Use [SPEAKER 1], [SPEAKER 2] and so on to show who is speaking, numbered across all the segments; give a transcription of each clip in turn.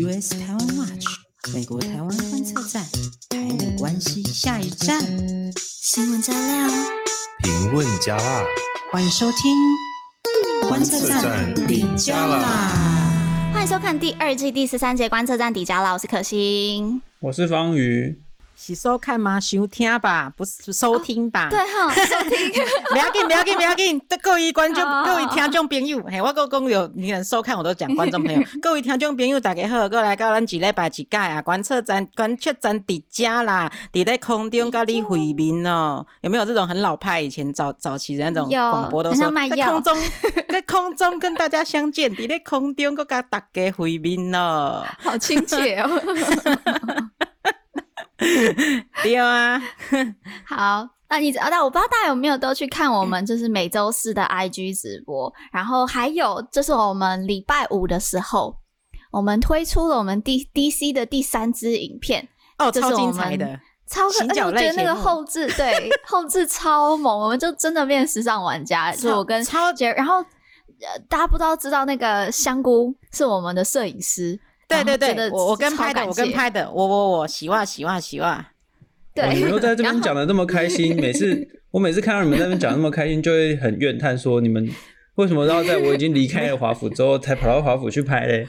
[SPEAKER 1] US 台湾 Watch 美国台湾观测站，台美关系下一站，新闻加料，
[SPEAKER 2] 评论加辣，
[SPEAKER 1] 欢迎收听观测站底加啦！
[SPEAKER 3] 欢迎收看第二季第十三节观测站底加辣！我是可心，
[SPEAKER 4] 我是方瑜。
[SPEAKER 1] 是收看吗？收听吧，不是收听吧？
[SPEAKER 3] 哦、对哈，收听。
[SPEAKER 1] 不要紧，不要紧，不要紧。各位观众、各位听众朋友，嘿，我个公有你能收看，我都讲 观众朋友。各位听众朋友，大家好，过来到咱一礼拜一届啊，观测站、观测站底加啦，伫咧空中甲你会面哦。有没有这种很老派以前早早期的那种广播都说在空中 在空中跟大家相见，伫咧空中搁甲大家会面哦，
[SPEAKER 3] 好亲切哦。
[SPEAKER 1] 对啊，
[SPEAKER 3] 好，那你但我不知道大家有没有都去看我们就是每周四的 IG 直播，然后还有就是我们礼拜五的时候，我们推出了我们 D DC 的第三支影片
[SPEAKER 1] 哦，超精彩的，
[SPEAKER 3] 超，而且我觉得那个后置对 后置超猛，我们就真的变时尚玩家，就我跟超杰，然后呃大家不知道知道那个香菇是我们的摄影师。
[SPEAKER 1] 对对对，我我跟拍的，我跟拍的，我我我洗袜洗袜洗袜。
[SPEAKER 3] 对，
[SPEAKER 4] 你们又在这边讲的这么开心，每次 我每次看到你们在那边讲那么开心，就会很怨叹说你们为什么要在我已经离开了华府之后才跑到华府去拍嘞？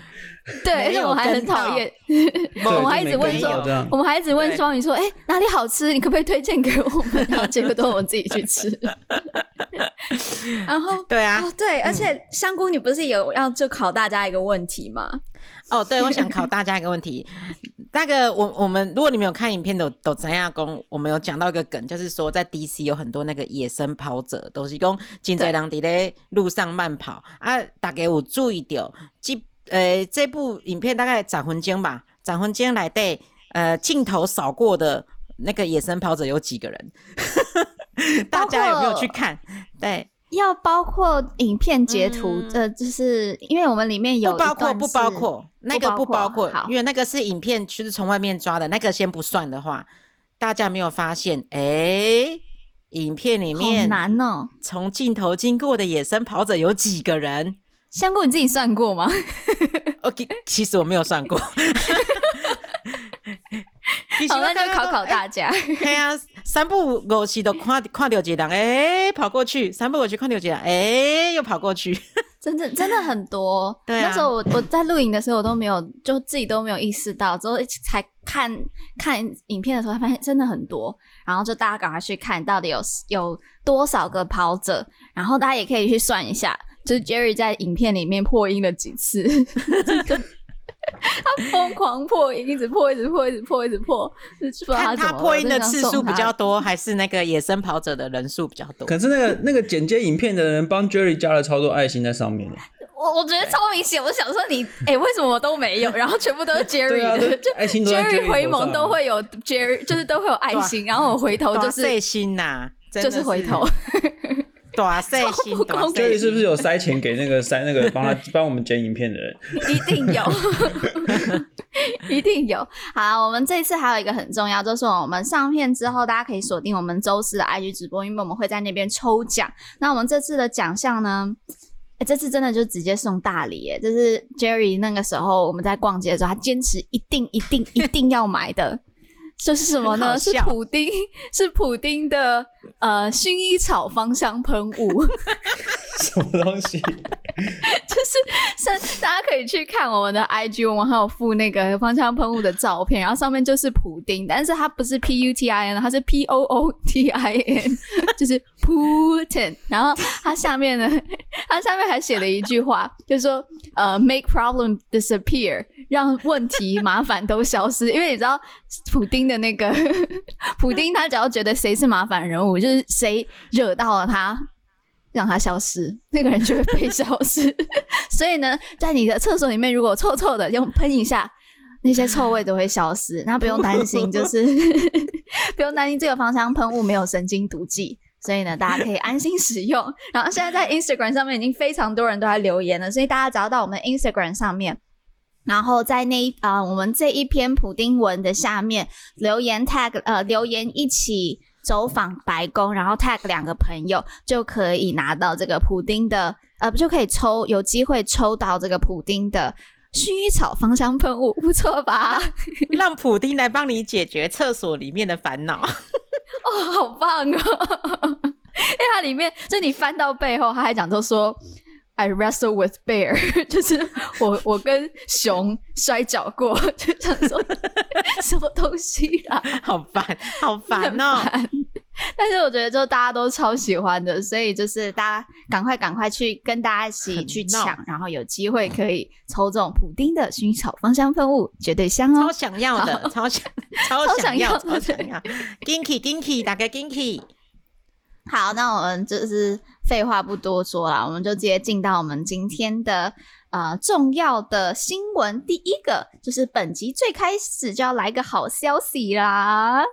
[SPEAKER 3] 对，而且我还很讨厌，我们还一直问说，我们还一直问双鱼说，哎，哪里好吃？你可不可以推荐给我们？然后结果都我们自己去吃。然后
[SPEAKER 1] 对啊，
[SPEAKER 3] 对，而且香菇，你不是有要就考大家一个问题吗？
[SPEAKER 1] 哦，对，我想考大家一个问题。那个，我我们如果你们有看影片的，都知影讲，我们有讲到一个梗，就是说在 DC 有很多那个野生跑者，都是讲真侪人伫咧路上慢跑啊。大家有注意到，这呃这部影片大概展魂间吧，展魂间来对呃镜头扫过的那个野生跑者有几个人？大家有没有去看？对。
[SPEAKER 3] 要包括影片截图，呃、嗯，就是因为我们里面有
[SPEAKER 1] 不包括不包括那个不包括，因为那个是影片，就是从外面抓的，那个先不算的话，大家没有发现，哎、欸，影片里面
[SPEAKER 3] 好难哦，
[SPEAKER 1] 从镜头经过的野生跑者有几个人？
[SPEAKER 3] 香菇你自己算过吗？
[SPEAKER 1] OK，其实我没有算过。
[SPEAKER 3] 好，那就考考大家。
[SPEAKER 1] 对啊，三步五时都跨跨掉几档，哎、欸，跑过去；三步五时看到几档，哎、欸，又跑过去。
[SPEAKER 3] 真的真的很多。
[SPEAKER 1] 对啊，
[SPEAKER 3] 那时候我我在录影的时候，我都没有，就自己都没有意识到，之后才看看影片的时候，才发现真的很多。然后就大家赶快去看到底有有多少个跑者，然后大家也可以去算一下，就是 Jerry 在影片里面破音了几次。他疯狂破音，一直破，一直破，一直破，一直破。
[SPEAKER 1] 看他破音的次数比较多，还是那个野生跑者的人数比较多？
[SPEAKER 4] 可是那个那个剪接影片的人帮 Jerry 加了超多爱心在上面。
[SPEAKER 3] 我我觉得超明显，我想说你，哎、欸，为什么我都没有？然后全部都是 Jerry 的，
[SPEAKER 4] 对啊、就爱心都 Jerry
[SPEAKER 3] 回眸都会有 Jerry，就是都会有爱心。然后我回头就是
[SPEAKER 1] 爱心呐、啊，
[SPEAKER 3] 就是回头。
[SPEAKER 1] 大细心，
[SPEAKER 4] 这里是不是有塞钱给那个塞那个帮他 帮我们剪影片的人？
[SPEAKER 3] 一定有，一定有。好，我们这一次还有一个很重要，就是我们上片之后，大家可以锁定我们周四的 IG 直播，因为我们会在那边抽奖。那我们这次的奖项呢？哎，这次真的就直接送大礼耶！这是 Jerry 那个时候我们在逛街的时候，他坚持一定一定一定要买的。这是什么呢？是普丁，是普丁的呃薰衣草芳香喷雾。
[SPEAKER 4] 什么东西？
[SPEAKER 3] 就是是大家可以去看我们的 IG，我们还有附那个芳香喷雾的照片，然后上面就是普丁，但是它不是 P U T I N，它是 P O O T I N，就是 Putin。然后它下面呢，它下面还写了一句话，就是说呃，make problem disappear，让问题麻烦都消失。因为你知道普丁的那个 普丁，他只要觉得谁是麻烦人物，就是谁惹到了他。让他消失，那个人就会被消失。所以呢，在你的厕所里面，如果臭臭的，用喷一下，那些臭味都会消失。那不用担心，就是 不用担心这个芳香喷雾没有神经毒剂，所以呢，大家可以安心使用。然后现在在 Instagram 上面已经非常多人都在留言了，所以大家只要到我们 Instagram 上面，然后在那一啊、呃，我们这一篇普丁文的下面留言 tag 呃留言一起。走访白宫，然后 tag 两个朋友，就可以拿到这个普丁的，呃，不就可以抽，有机会抽到这个普丁的薰衣草芳香喷雾，不错吧？
[SPEAKER 1] 让普丁来帮你解决厕所里面的烦恼。
[SPEAKER 3] 哦，好棒哦！因为它里面，就你翻到背后，他还讲到说。I wrestle with bear，就是我我跟熊摔跤过，就想说 什么东西啊，
[SPEAKER 1] 好烦，好烦哦。
[SPEAKER 3] 但是我觉得就大家都超喜欢的，所以就是大家赶快赶快去跟大家一起去抢，然后有机会可以抽这种普丁的薰衣草芳香喷雾，绝对香哦，
[SPEAKER 1] 超想要的，超想超想要，超想要，Ginky Ginky，打开 Ginky。
[SPEAKER 3] 好，那我们就是废话不多说了，我们就直接进到我们今天的呃重要的新闻。第一个就是本集最开始就要来个好消息啦，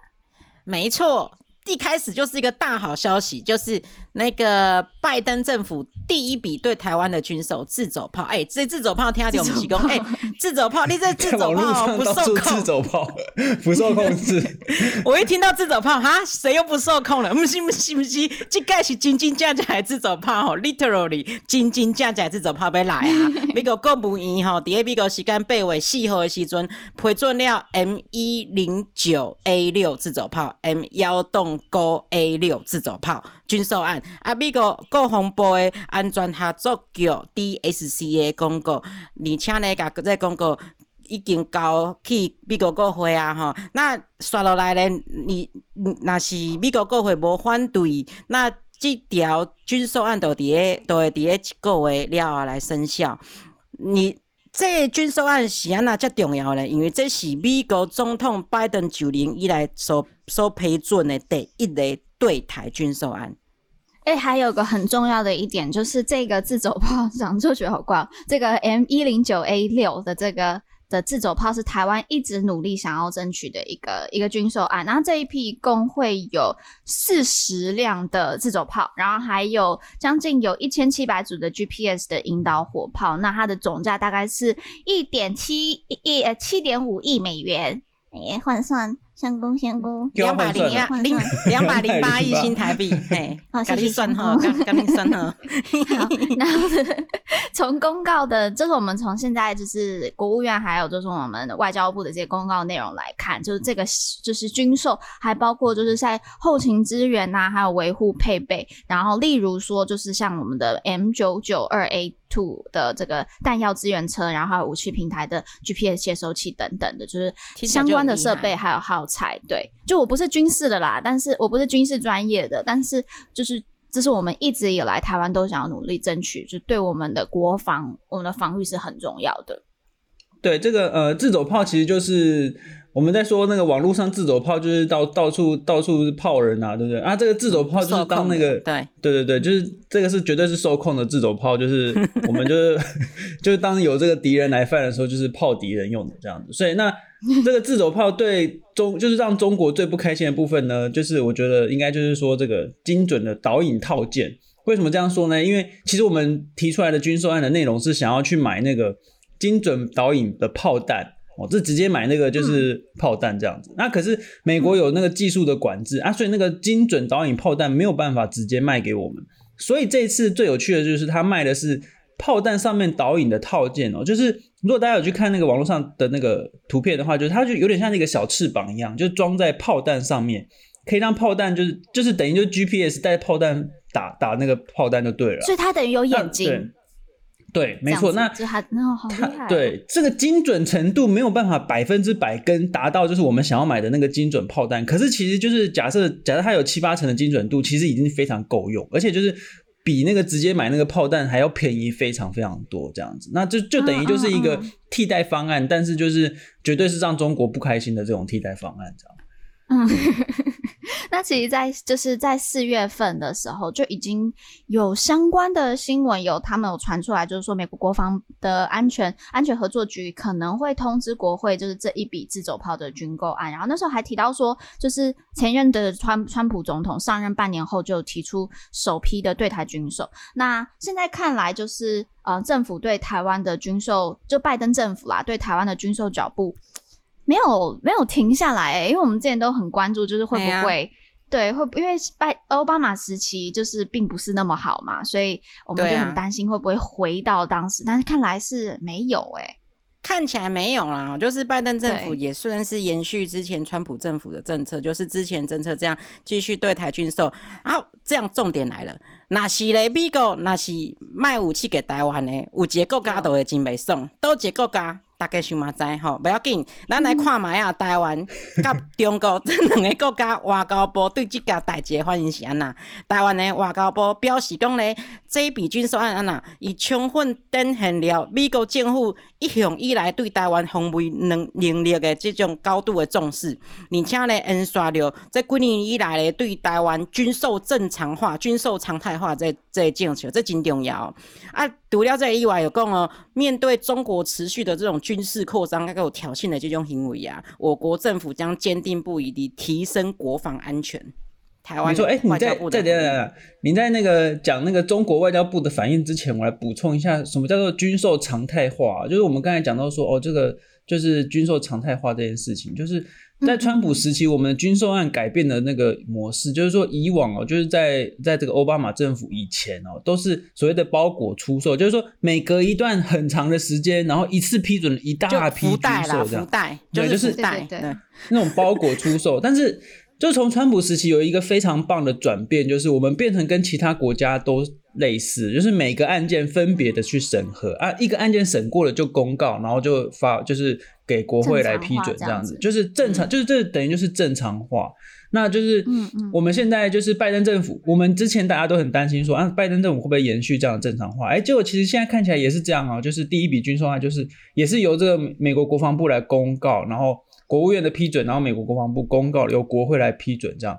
[SPEAKER 1] 没错。一开始就是一个大好消息，就是那个拜登政府第一笔对台湾的军售自走炮。哎、欸，这自走炮听到我们提供，哎，自走炮，你这 自走炮不受控，
[SPEAKER 4] 自走炮 不受控制。
[SPEAKER 1] 我一听到自走炮，哈，谁又不受控了？不是不是不是，这个是真真正正的自走炮哦，literally 真真正正自走炮要来啊！美国国务院吼，第一美国时间八月四号的时阵批准了 M 一零九 A 六自走炮，M 幺洞。高 A 六自走炮军售案，啊，美国国防部的安全合作局 DSCA 公告，而且呢，甲这公告已经交去美国国会啊，吼，那刷落来呢，你若是美国国会无反对，那这条军售案就伫个，就会伫个一个月了后来生效。你这军售案是安那遮重要呢？因为这是美国总统拜登就任以来所所批准的第一个对台军售案。
[SPEAKER 3] 哎、欸，还有个很重要的一点，就是这个自走炮，长就觉得好怪。这个 M 一零九 A 六的这个。的自走炮是台湾一直努力想要争取的一个一个军售案，然后这一批一共会有四十辆的自走炮，然后还有将近有一千七百组的 GPS 的引导火炮，那它的总价大概是一点七亿呃七点五亿美元，哎，换算。香菇，香菇，
[SPEAKER 1] 两百零两百零八亿新台币，嘿，赶紧算哈，赶紧算哈。
[SPEAKER 3] 好，然后 从公告的，就是我们从现在就是国务院，还有就是我们外交部的这些公告内容来看，就是这个就是军售，还包括就是在后勤支援呐、啊，还有维护配备，然后例如说就是像我们的 M 九九二 A。Two 的这个弹药支援车，然后还有武器平台的 GPS 接收器等等的，就是相关的设备还有才。对，就我不是军事的啦，但是我不是军事专业的，但是就是这是我们一直以来台湾都想要努力争取，就对我们的国防、我们的防御是很重要的。
[SPEAKER 4] 对，这个呃自走炮其实就是。我们在说那个网络上自走炮，就是到到处到处炮人啊，对不对啊？这个自走炮就是当那个，
[SPEAKER 1] 对
[SPEAKER 4] 对对对，就是这个是绝对是受控的自走炮，就是我们就是 就是当有这个敌人来犯的时候，就是炮敌人用的这样子。所以那这个自走炮对中就是让中国最不开心的部分呢，就是我觉得应该就是说这个精准的导引套件。为什么这样说呢？因为其实我们提出来的军售案的内容是想要去买那个精准导引的炮弹。哦，这直接买那个就是炮弹这样子，嗯、那可是美国有那个技术的管制、嗯、啊，所以那个精准导引炮弹没有办法直接卖给我们。所以这一次最有趣的就是他卖的是炮弹上面导引的套件哦，就是如果大家有去看那个网络上的那个图片的话，就是它就有点像那个小翅膀一样，就装在炮弹上面，可以让炮弹就是就是等于就是 GPS 带炮弹打打那个炮弹就对了。
[SPEAKER 3] 所以它等于有眼睛。
[SPEAKER 4] 对，没错，那
[SPEAKER 3] 这还那好厉害。
[SPEAKER 4] 对，这个精准程度没有办法百分之百跟达到，就是我们想要买的那个精准炮弹。可是其实就是假设，假设它有七八成的精准度，其实已经非常够用，而且就是比那个直接买那个炮弹还要便宜非常非常多这样子。那就就等于就是一个替代方案，但是就是绝对是让中国不开心的这种替代方案，这样。
[SPEAKER 3] 嗯。那其实，在就是在四月份的时候，就已经有相关的新闻，有他们有传出来，就是说美国国防的安全安全合作局可能会通知国会，就是这一笔自走炮的军购案。然后那时候还提到说，就是前任的川川普总统上任半年后就提出首批的对台军售。那现在看来，就是呃，政府对台湾的军售，就拜登政府啦，对台湾的军售脚步。没有没有停下来、欸，因为我们之前都很关注，就是会不会、啊、对会因为拜奥巴马时期就是并不是那么好嘛，所以我们就很担心会不会回到当时，啊、但是看来是没有哎、欸。
[SPEAKER 1] 看起来没有啦，就是拜登政府也算是延续之前川普政府的政策，就是之前政策这样继续对台军售。然后这样重点来了，那是嘞，美国那是卖武器给台湾的，有一个国家都会真袂爽，都一个国家。大家想嘛知吼，不要紧，咱来看觅啊，台湾 甲中国这两个国家外交部对这件代志的反应是安那？台湾的外交部表示讲咧，这笔军售案安那，伊充分展现了美国政府一向以来对台湾防卫能能力的这种高度的重视，而且咧印刷了这几年以来咧对台湾军售正常化、军售常态化这这政策，这真重要啊！除了这个以外，有讲哦，面对中国持续的这种军事扩张，还有挑衅的这种行为啊，我国政府将坚定不移地提升国防安全。台湾，
[SPEAKER 4] 你说，哎、欸，你在在等等，你在那个讲那个中国外交部的反应之前，我来补充一下，什么叫做军售常态化？就是我们刚才讲到说，哦，这个就是军售常态化这件事情，就是。在川普时期，我们的军售案改变了那个模式，就是说以往哦，就是在在这个奥巴马政府以前哦，都是所谓的包裹出售，就是说每隔一段很长的时间，然后一次批准一大批军售这样，对，就是
[SPEAKER 3] 带对
[SPEAKER 4] 那种包裹出售。但是，就从川普时期有一个非常棒的转变，就是我们变成跟其他国家都类似，就是每个案件分别的去审核啊，一个案件审过了就公告，然后就发就是。给国会来批准这样子，就是正常，就是这等于就是正常化。那就是，我们现在就是拜登政府，我们之前大家都很担心说啊，拜登政府会不会延续这样的正常化？哎，结果其实现在看起来也是这样啊，就是第一笔军售案就是也是由这个美国国防部来公告，然后国务院的批准，然后美国国防部公告，由国会来批准，这样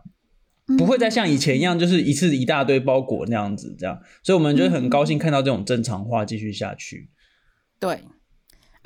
[SPEAKER 4] 不会再像以前一样，就是一次一大堆包裹那样子这样。所以我们就很高兴看到这种正常化继续下去。
[SPEAKER 1] 对。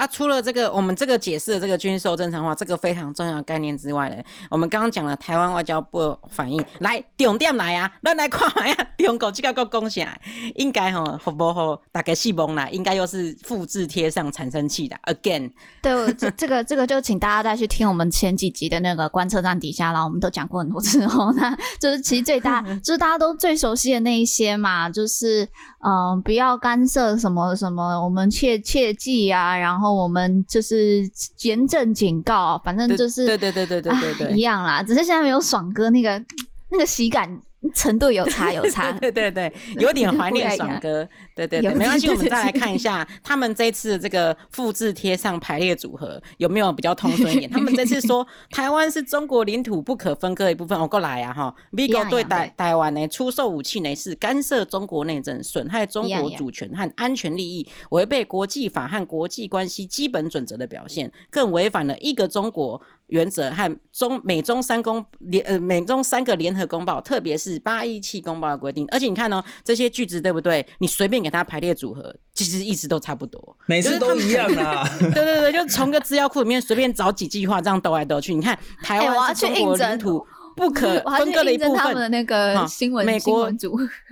[SPEAKER 1] 那、啊、除了这个，我们这个解释的这个军售正常化这个非常重要的概念之外呢，我们刚刚讲了台湾外交部反应，来重点来啊，咱来看下呀，中国这个讲啥？应该吼，好不好？大概是懵啦，应该又是复制贴上产生器的，again。
[SPEAKER 3] 对，这这个这个就请大家再去听我们前几集的那个观测站底下啦，我们都讲过很多次哦。那就是其实最大 就是大家都最熟悉的那一些嘛，就是嗯、呃，不要干涉什么什么，我们切切记啊，然后。我们就是严正警告，反正就是
[SPEAKER 1] 对对对对对对对，对，
[SPEAKER 3] 一样啦。只是现在没有爽哥那个那个喜感。程度有差有差，
[SPEAKER 1] 对对对，有点怀念爽哥，对对对，没关系，我们再来看一下他们这次这个复制贴上排列组合有没有比较通顺一点。他们这次说台湾是中国领土不可分割的一部分，我过来啊哈。，Vigo 对台台湾呢出售武器呢是干涉中国内政，损害中国主权和安全利益，违背国际法和国际关系基本准则的表现，更违反了一个中国。原则和中美中三公联呃美中三个联合公报，特别是八一七公报的规定，而且你看哦，这些句子对不对？你随便给它排列组合，其实意思都差不多，
[SPEAKER 4] 每次都一样啊。
[SPEAKER 1] 对对对，就从个资料库里面随便找几句话，这样兜来兜去。你看，台湾是中国领土不可分割的一部分。
[SPEAKER 3] 他们的那个新闻，美国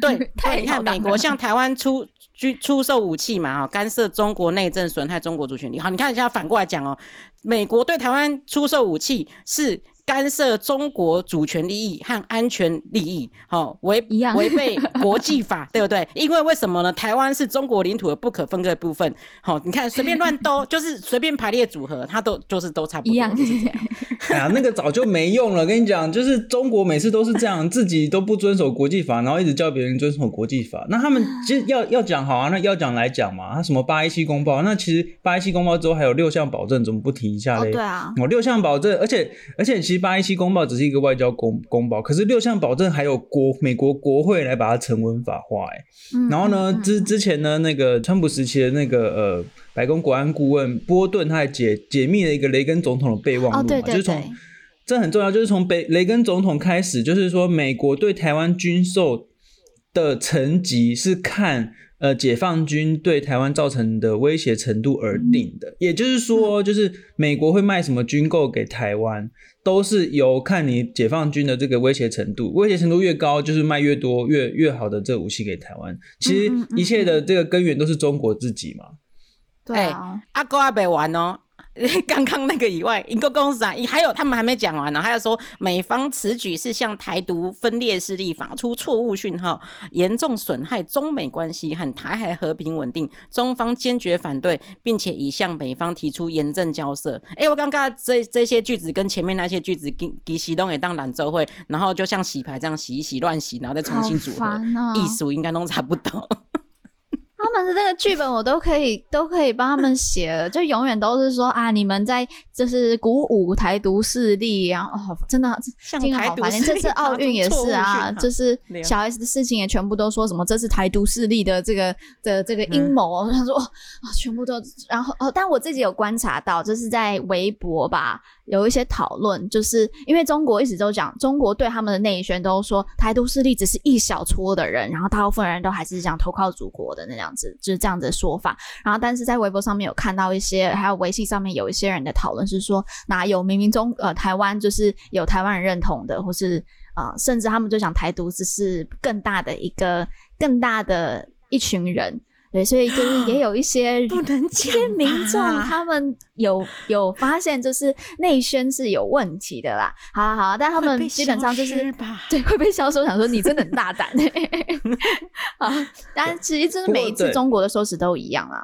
[SPEAKER 1] 对，对，你看美国像台湾出出出售武器嘛，哈，干涉中国内政，损害中国主权利。好，你看一下反过来讲哦。美国对台湾出售武器是干涉中国主权利益和安全利益，好违违背国际法，对不对？因为为什么呢？台湾是中国领土的不可分割的部分。好，你看随便乱兜，就是随便排列组合，它都就是都差不多。一样就是这样。
[SPEAKER 4] 哎呀，那个早就没用了。跟你讲，就是中国每次都是这样，自己都不遵守国际法，然后一直叫别人遵守国际法。那他们其实要要讲好啊，那要讲来讲嘛。他什么八一七公报？那其实八一七公报之后还有六项保证，怎么不提一下嘞？
[SPEAKER 3] 哦，对啊，
[SPEAKER 4] 我六项保证，而且而且其实。八一七公报只是一个外交公公报，可是六项保证还有国美国国会来把它成文法化，哎、嗯，然后呢，之之前呢，那个川普时期的那个呃白宫国安顾问波顿，他还解解密了一个雷根总统的备忘录嘛，哦、对对对，就是从这很重要，就是从北雷根总统开始，就是说美国对台湾军售的层级是看。呃，解放军对台湾造成的威胁程度而定的，也就是说，就是美国会卖什么军购给台湾，都是由看你解放军的这个威胁程度，威胁程度越高，就是卖越多越越好的这个武器给台湾。其实一切的这个根源都是中国自己嘛。
[SPEAKER 3] 对啊，
[SPEAKER 1] 阿哥还没完哦。刚刚那个以外，一个公司啊，还有他们还没讲完呢，还有说美方此举是向台独分裂势力发出错误讯号，严重损害中美关系和台海和平稳定，中方坚决反对，并且已向美方提出严正交涉。哎、欸，我刚刚这这些句子跟前面那些句子给给洗东也当兰州会，然后就像洗牌这样洗一洗乱洗，然后再重新组合，哦、意思应该都差不多。
[SPEAKER 3] 他们的那个剧本我都可以都可以帮他们写了，就永远都是说啊，你们在就是鼓舞台独势力，然后哦，真的听了好烦。连这次 奥运也是啊，就是小 S 的事情也全部都说什么这是台独势力的这个的这个阴谋。他、嗯、说啊、哦，全部都然后哦，但我自己有观察到，就是在微博吧。有一些讨论，就是因为中国一直都讲，中国对他们的内宣都说台独势力只是一小撮的人，然后大部分人都还是想投靠祖国的那样子，就是这样子的说法。然后，但是在微博上面有看到一些，还有微信上面有一些人的讨论是说，哪有明明中呃台湾就是有台湾人认同的，或是呃甚至他们就想台独只是更大的一个更大的一群人。对，所以就是也 有一些
[SPEAKER 1] 不能
[SPEAKER 3] 一些民众，他们有有发现，就是内宣是有问题的啦。好啦好啦，但他们基本上就是对会被销售。想说你真的很大胆 啊！但其实真的每一次中国的收拾都一样啊。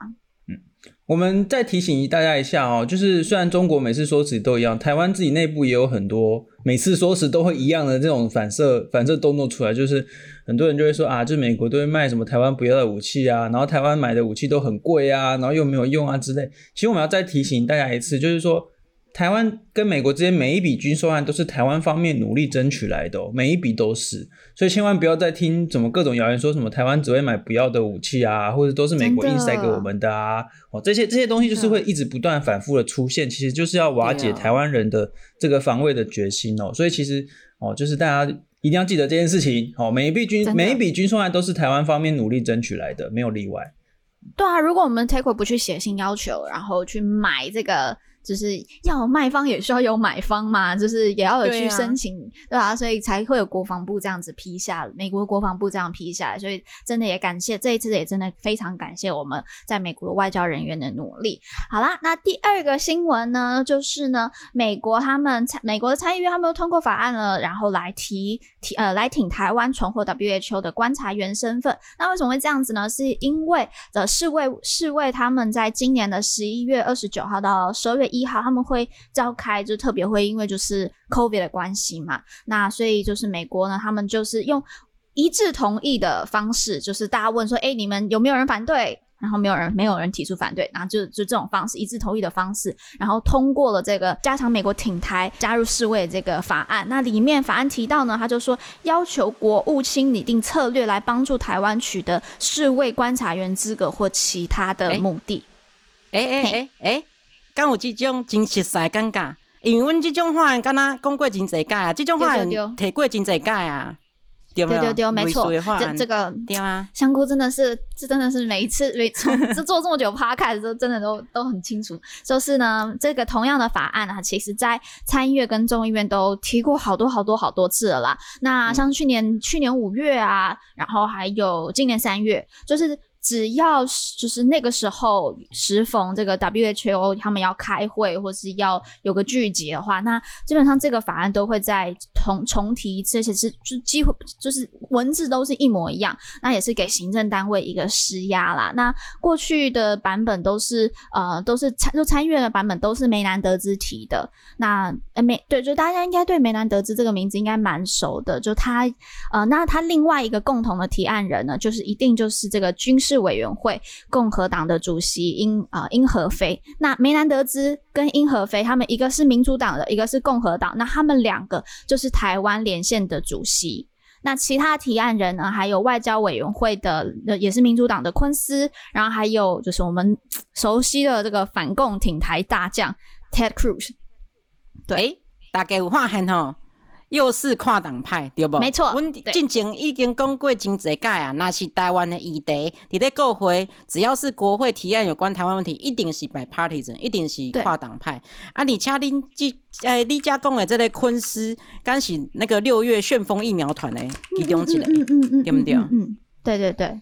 [SPEAKER 4] 我们再提醒大家一下哦，就是虽然中国每次说辞都一样，台湾自己内部也有很多每次说辞都会一样的这种反射反射动作出来，就是很多人就会说啊，就美国都会卖什么台湾不要的武器啊，然后台湾买的武器都很贵啊，然后又没有用啊之类。其实我们要再提醒大家一次，就是说。台湾跟美国之间每一笔军售案都是台湾方面努力争取来的哦，每一笔都是，所以千万不要再听怎么各种谣言说什么台湾只会买不要的武器啊，或者都是美国硬塞给我们的啊，哦，这些这些东西就是会一直不断反复的出现，其实就是要瓦解台湾人的这个防卫的决心哦，所以其实哦，就是大家一定要记得这件事情哦，每一笔军每一笔军售案都是台湾方面努力争取来的，没有例外。
[SPEAKER 3] 对啊，如果我们 TACO 不去写信要求，然后去买这个。就是要卖方也需要有买方嘛，就是也要有去申请，对啊，啊，所以才会有国防部这样子批下，美国国防部这样批下来，所以真的也感谢这一次也真的非常感谢我们在美国的外交人员的努力。好啦，那第二个新闻呢，就是呢，美国他们参美国的参议院他们又通过法案了，然后来提提呃来挺台湾重获 WHO 的观察员身份。那为什么会这样子呢？是因为的世卫世卫他们在今年的十一月二十九号到十二月一号他们会召开就特别会，因为就是 COVID 的关系嘛，那所以就是美国呢，他们就是用一致同意的方式，就是大家问说，哎，你们有没有人反对？然后没有人，没有人提出反对，然后就就这种方式，一致同意的方式，然后通过了这个加强美国挺台、加入世卫这个法案。那里面法案提到呢，他就说要求国务卿拟定策略来帮助台湾取得世卫观察员资格或其他的目的。
[SPEAKER 1] 哎哎哎哎。敢有这种真实在尴尬，因为阮这种法案敢若讲过真侪届啊，这种法案提过真侪届啊，对不对？对没错，
[SPEAKER 3] 这这个
[SPEAKER 1] 对啊，
[SPEAKER 3] 香菇真的是，这真的是每一次每从这 做这么久 podcast 的时候，真的都都很清楚。就是呢，这个同样的法案啊，其实在参议院跟众议院都提过好多好多好多次了啦。那像去年、嗯、去年五月啊，然后还有今年三月，就是。只要就是那个时候时逢这个 WHO 他们要开会或是要有个聚集的话，那基本上这个法案都会再重重提一次，而且是就几乎就是文字都是一模一样。那也是给行政单位一个施压啦。那过去的版本都是呃都是参就参议院的版本都是梅南德兹提的。那呃梅对，就大家应该对梅南德兹这个名字应该蛮熟的。就他呃那他另外一个共同的提案人呢，就是一定就是这个军事。委员会共和党的主席英啊英和飞，那梅南德兹跟英和飞他们一个是民主党的，一个是共和党，那他们两个就是台湾连线的主席。那其他提案人呢，还有外交委员会的，也是民主党的昆斯，然后还有就是我们 熟悉的这个反共挺台大将 Ted Cruz。
[SPEAKER 1] 对，大概有发现吼。又是跨党派，对不？
[SPEAKER 3] 没错，
[SPEAKER 1] 阮进前已经讲过真侪届啊。那是台湾的议题，伫咧国会，只要是国会提案有关台湾问题，一定是 bipartisan，一定是跨党派。啊，而且恁这诶，你家讲的这个昆斯，刚是那个六月旋风疫苗团的其中一个，嗯嗯嗯，对不对？
[SPEAKER 3] 嗯，对对对，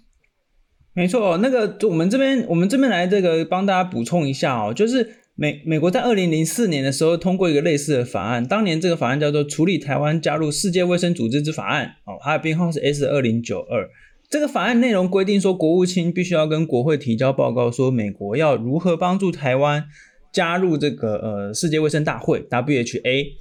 [SPEAKER 4] 没错。那个我们这边，我们这边来这个帮大家补充一下哦，就是。美美国在二零零四年的时候通过一个类似的法案，当年这个法案叫做《处理台湾加入世界卫生组织之法案》，哦，它的编号是 S 二零九二。这个法案内容规定说，国务卿必须要跟国会提交报告，说美国要如何帮助台湾加入这个呃世界卫生大会 （WHA）。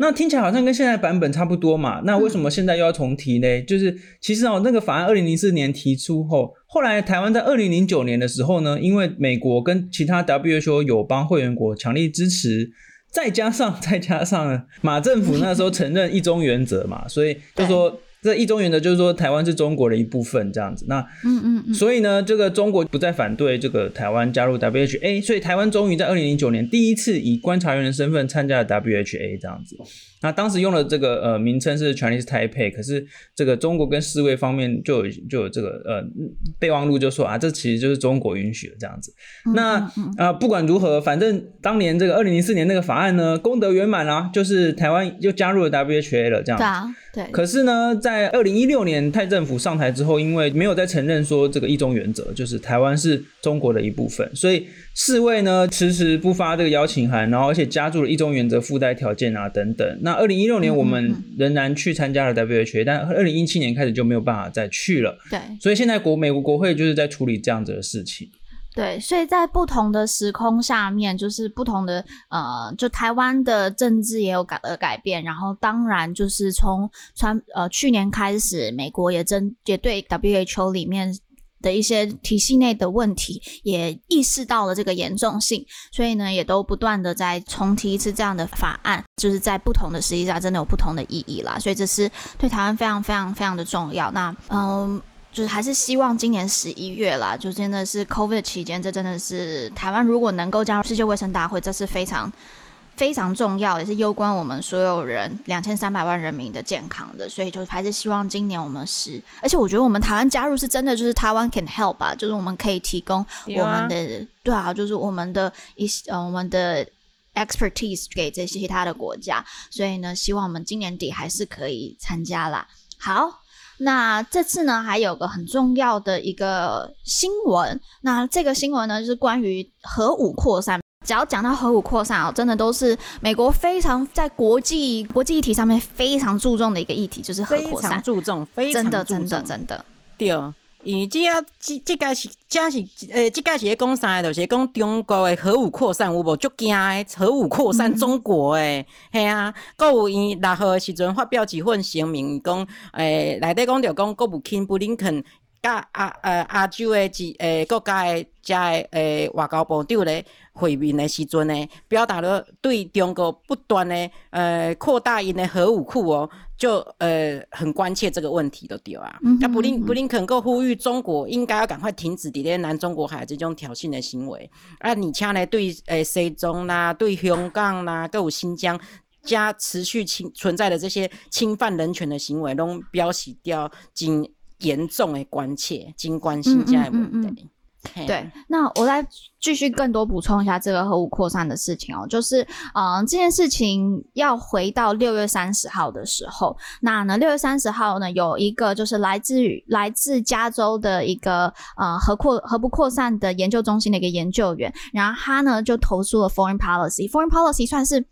[SPEAKER 4] 那听起来好像跟现在版本差不多嘛？那为什么现在又要重提呢？嗯、就是其实哦，那个法案二零零四年提出后，后来台湾在二零零九年的时候呢，因为美国跟其他 WHO 友邦会员国强力支持，再加上再加上马政府那时候承认一中原则嘛，所以就说。这一中原则就是说，台湾是中国的一部分，这样子。那，嗯嗯嗯，所以呢，这个中国不再反对这个台湾加入 WHA，所以台湾终于在二零零九年第一次以观察员的身份参加了 WHA，这样子。那当时用的这个呃名称是 Chinese Taipei，可是这个中国跟世卫方面就有就有这个呃备忘录就说啊，这其实就是中国允许的这样子。那啊、呃、不管如何，反正当年这个二零零四年那个法案呢，功德圆满啦，就是台湾又加入了 WHA 了这样子。对啊，对。可是呢，在二零一六年泰政府上台之后，因为没有再承认说这个一中原则，就是台湾是中国的一部分，所以世卫呢迟迟不发这个邀请函，然后而且加注了一中原则附带条件啊等等。那二零一六年我们仍然去参加了 WHA，但二零一七年开始就没有办法再去了。
[SPEAKER 3] 对，
[SPEAKER 4] 所以现在国美国国会就是在处理这样子的事情。
[SPEAKER 3] 对，所以在不同的时空下面，就是不同的呃，就台湾的政治也有改而改变。然后当然就是从川呃去年开始，美国也针也对 WHO 里面。的一些体系内的问题，也意识到了这个严重性，所以呢，也都不断的在重提一次这样的法案，就是在不同的时机下，真的有不同的意义啦。所以这是对台湾非常非常非常的重要。那嗯，就是还是希望今年十一月啦，就真的是 COVID 期间，这真的是台湾如果能够加入世界卫生大会，这是非常。非常重要，也是攸关我们所有人两千三百万人民的健康的，所以就还是希望今年我们是，而且我觉得我们台湾加入是真的，就是台湾 can help 吧，就是我们可以提供我们的，对啊，对啊，就是我们的一些呃我们的 expertise 给这些其他的国家，所以呢，希望我们今年底还是可以参加啦。好，那这次呢还有个很重要的一个新闻，那这个新闻呢就是关于核武扩散。只要讲到核武扩散哦，真的都是美国非常在国际国际议题上面非常注重的一个议题，就是核扩散。
[SPEAKER 1] 注重，非常真的，真的，真的。对，因为这啊，这这个是，这是，诶，这个是讲啥？就是讲中国的核武扩散有无足惊诶？核武扩散中国诶，系啊，国务院六号的时阵发表几份声明，讲诶，内底讲着讲国务卿布林肯。甲亚呃亚洲诶几诶国家诶遮诶诶外交部长咧会面诶时阵呢，表达了对中国不断诶呃扩大因诶核武库哦，就呃很关切这个问题的对啊。那、布林布林肯阁呼吁中国应该要赶快停止伫咧南中国海这种挑衅诶行为，啊，而且呢对诶西藏啦、对香港啦、阁有新疆加持续侵存在的这些侵犯人权的行为，拢表示掉经。严重的关切，经关心这样的问题。嗯嗯嗯、
[SPEAKER 3] 对，那我再继续更多补充一下这个核武扩散的事情哦，就是，嗯、呃，这件事情要回到六月三十号的时候，那呢，六月三十号呢，有一个就是来自于来自加州的一个呃核扩核不扩散的研究中心的一个研究员，然后他呢就投诉了 Foreign Policy，Foreign Policy 算是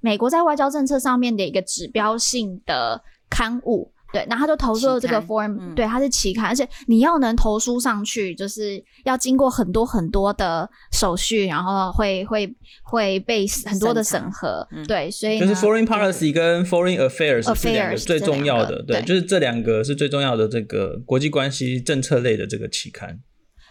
[SPEAKER 3] 美国在外交政策上面的一个指标性的刊物。对，然后他就投诉了这个 foreign，、嗯、对，它是期刊，而且你要能投书上去，就是要经过很多很多的手续，然后会会会被很多的审核，嗯、对，所以
[SPEAKER 4] 就是 foreign policy 跟 foreign affairs 是两个最重要的，对，
[SPEAKER 3] 对。
[SPEAKER 4] 就是这两个是最重要的这个国际关系政策类的这个期刊。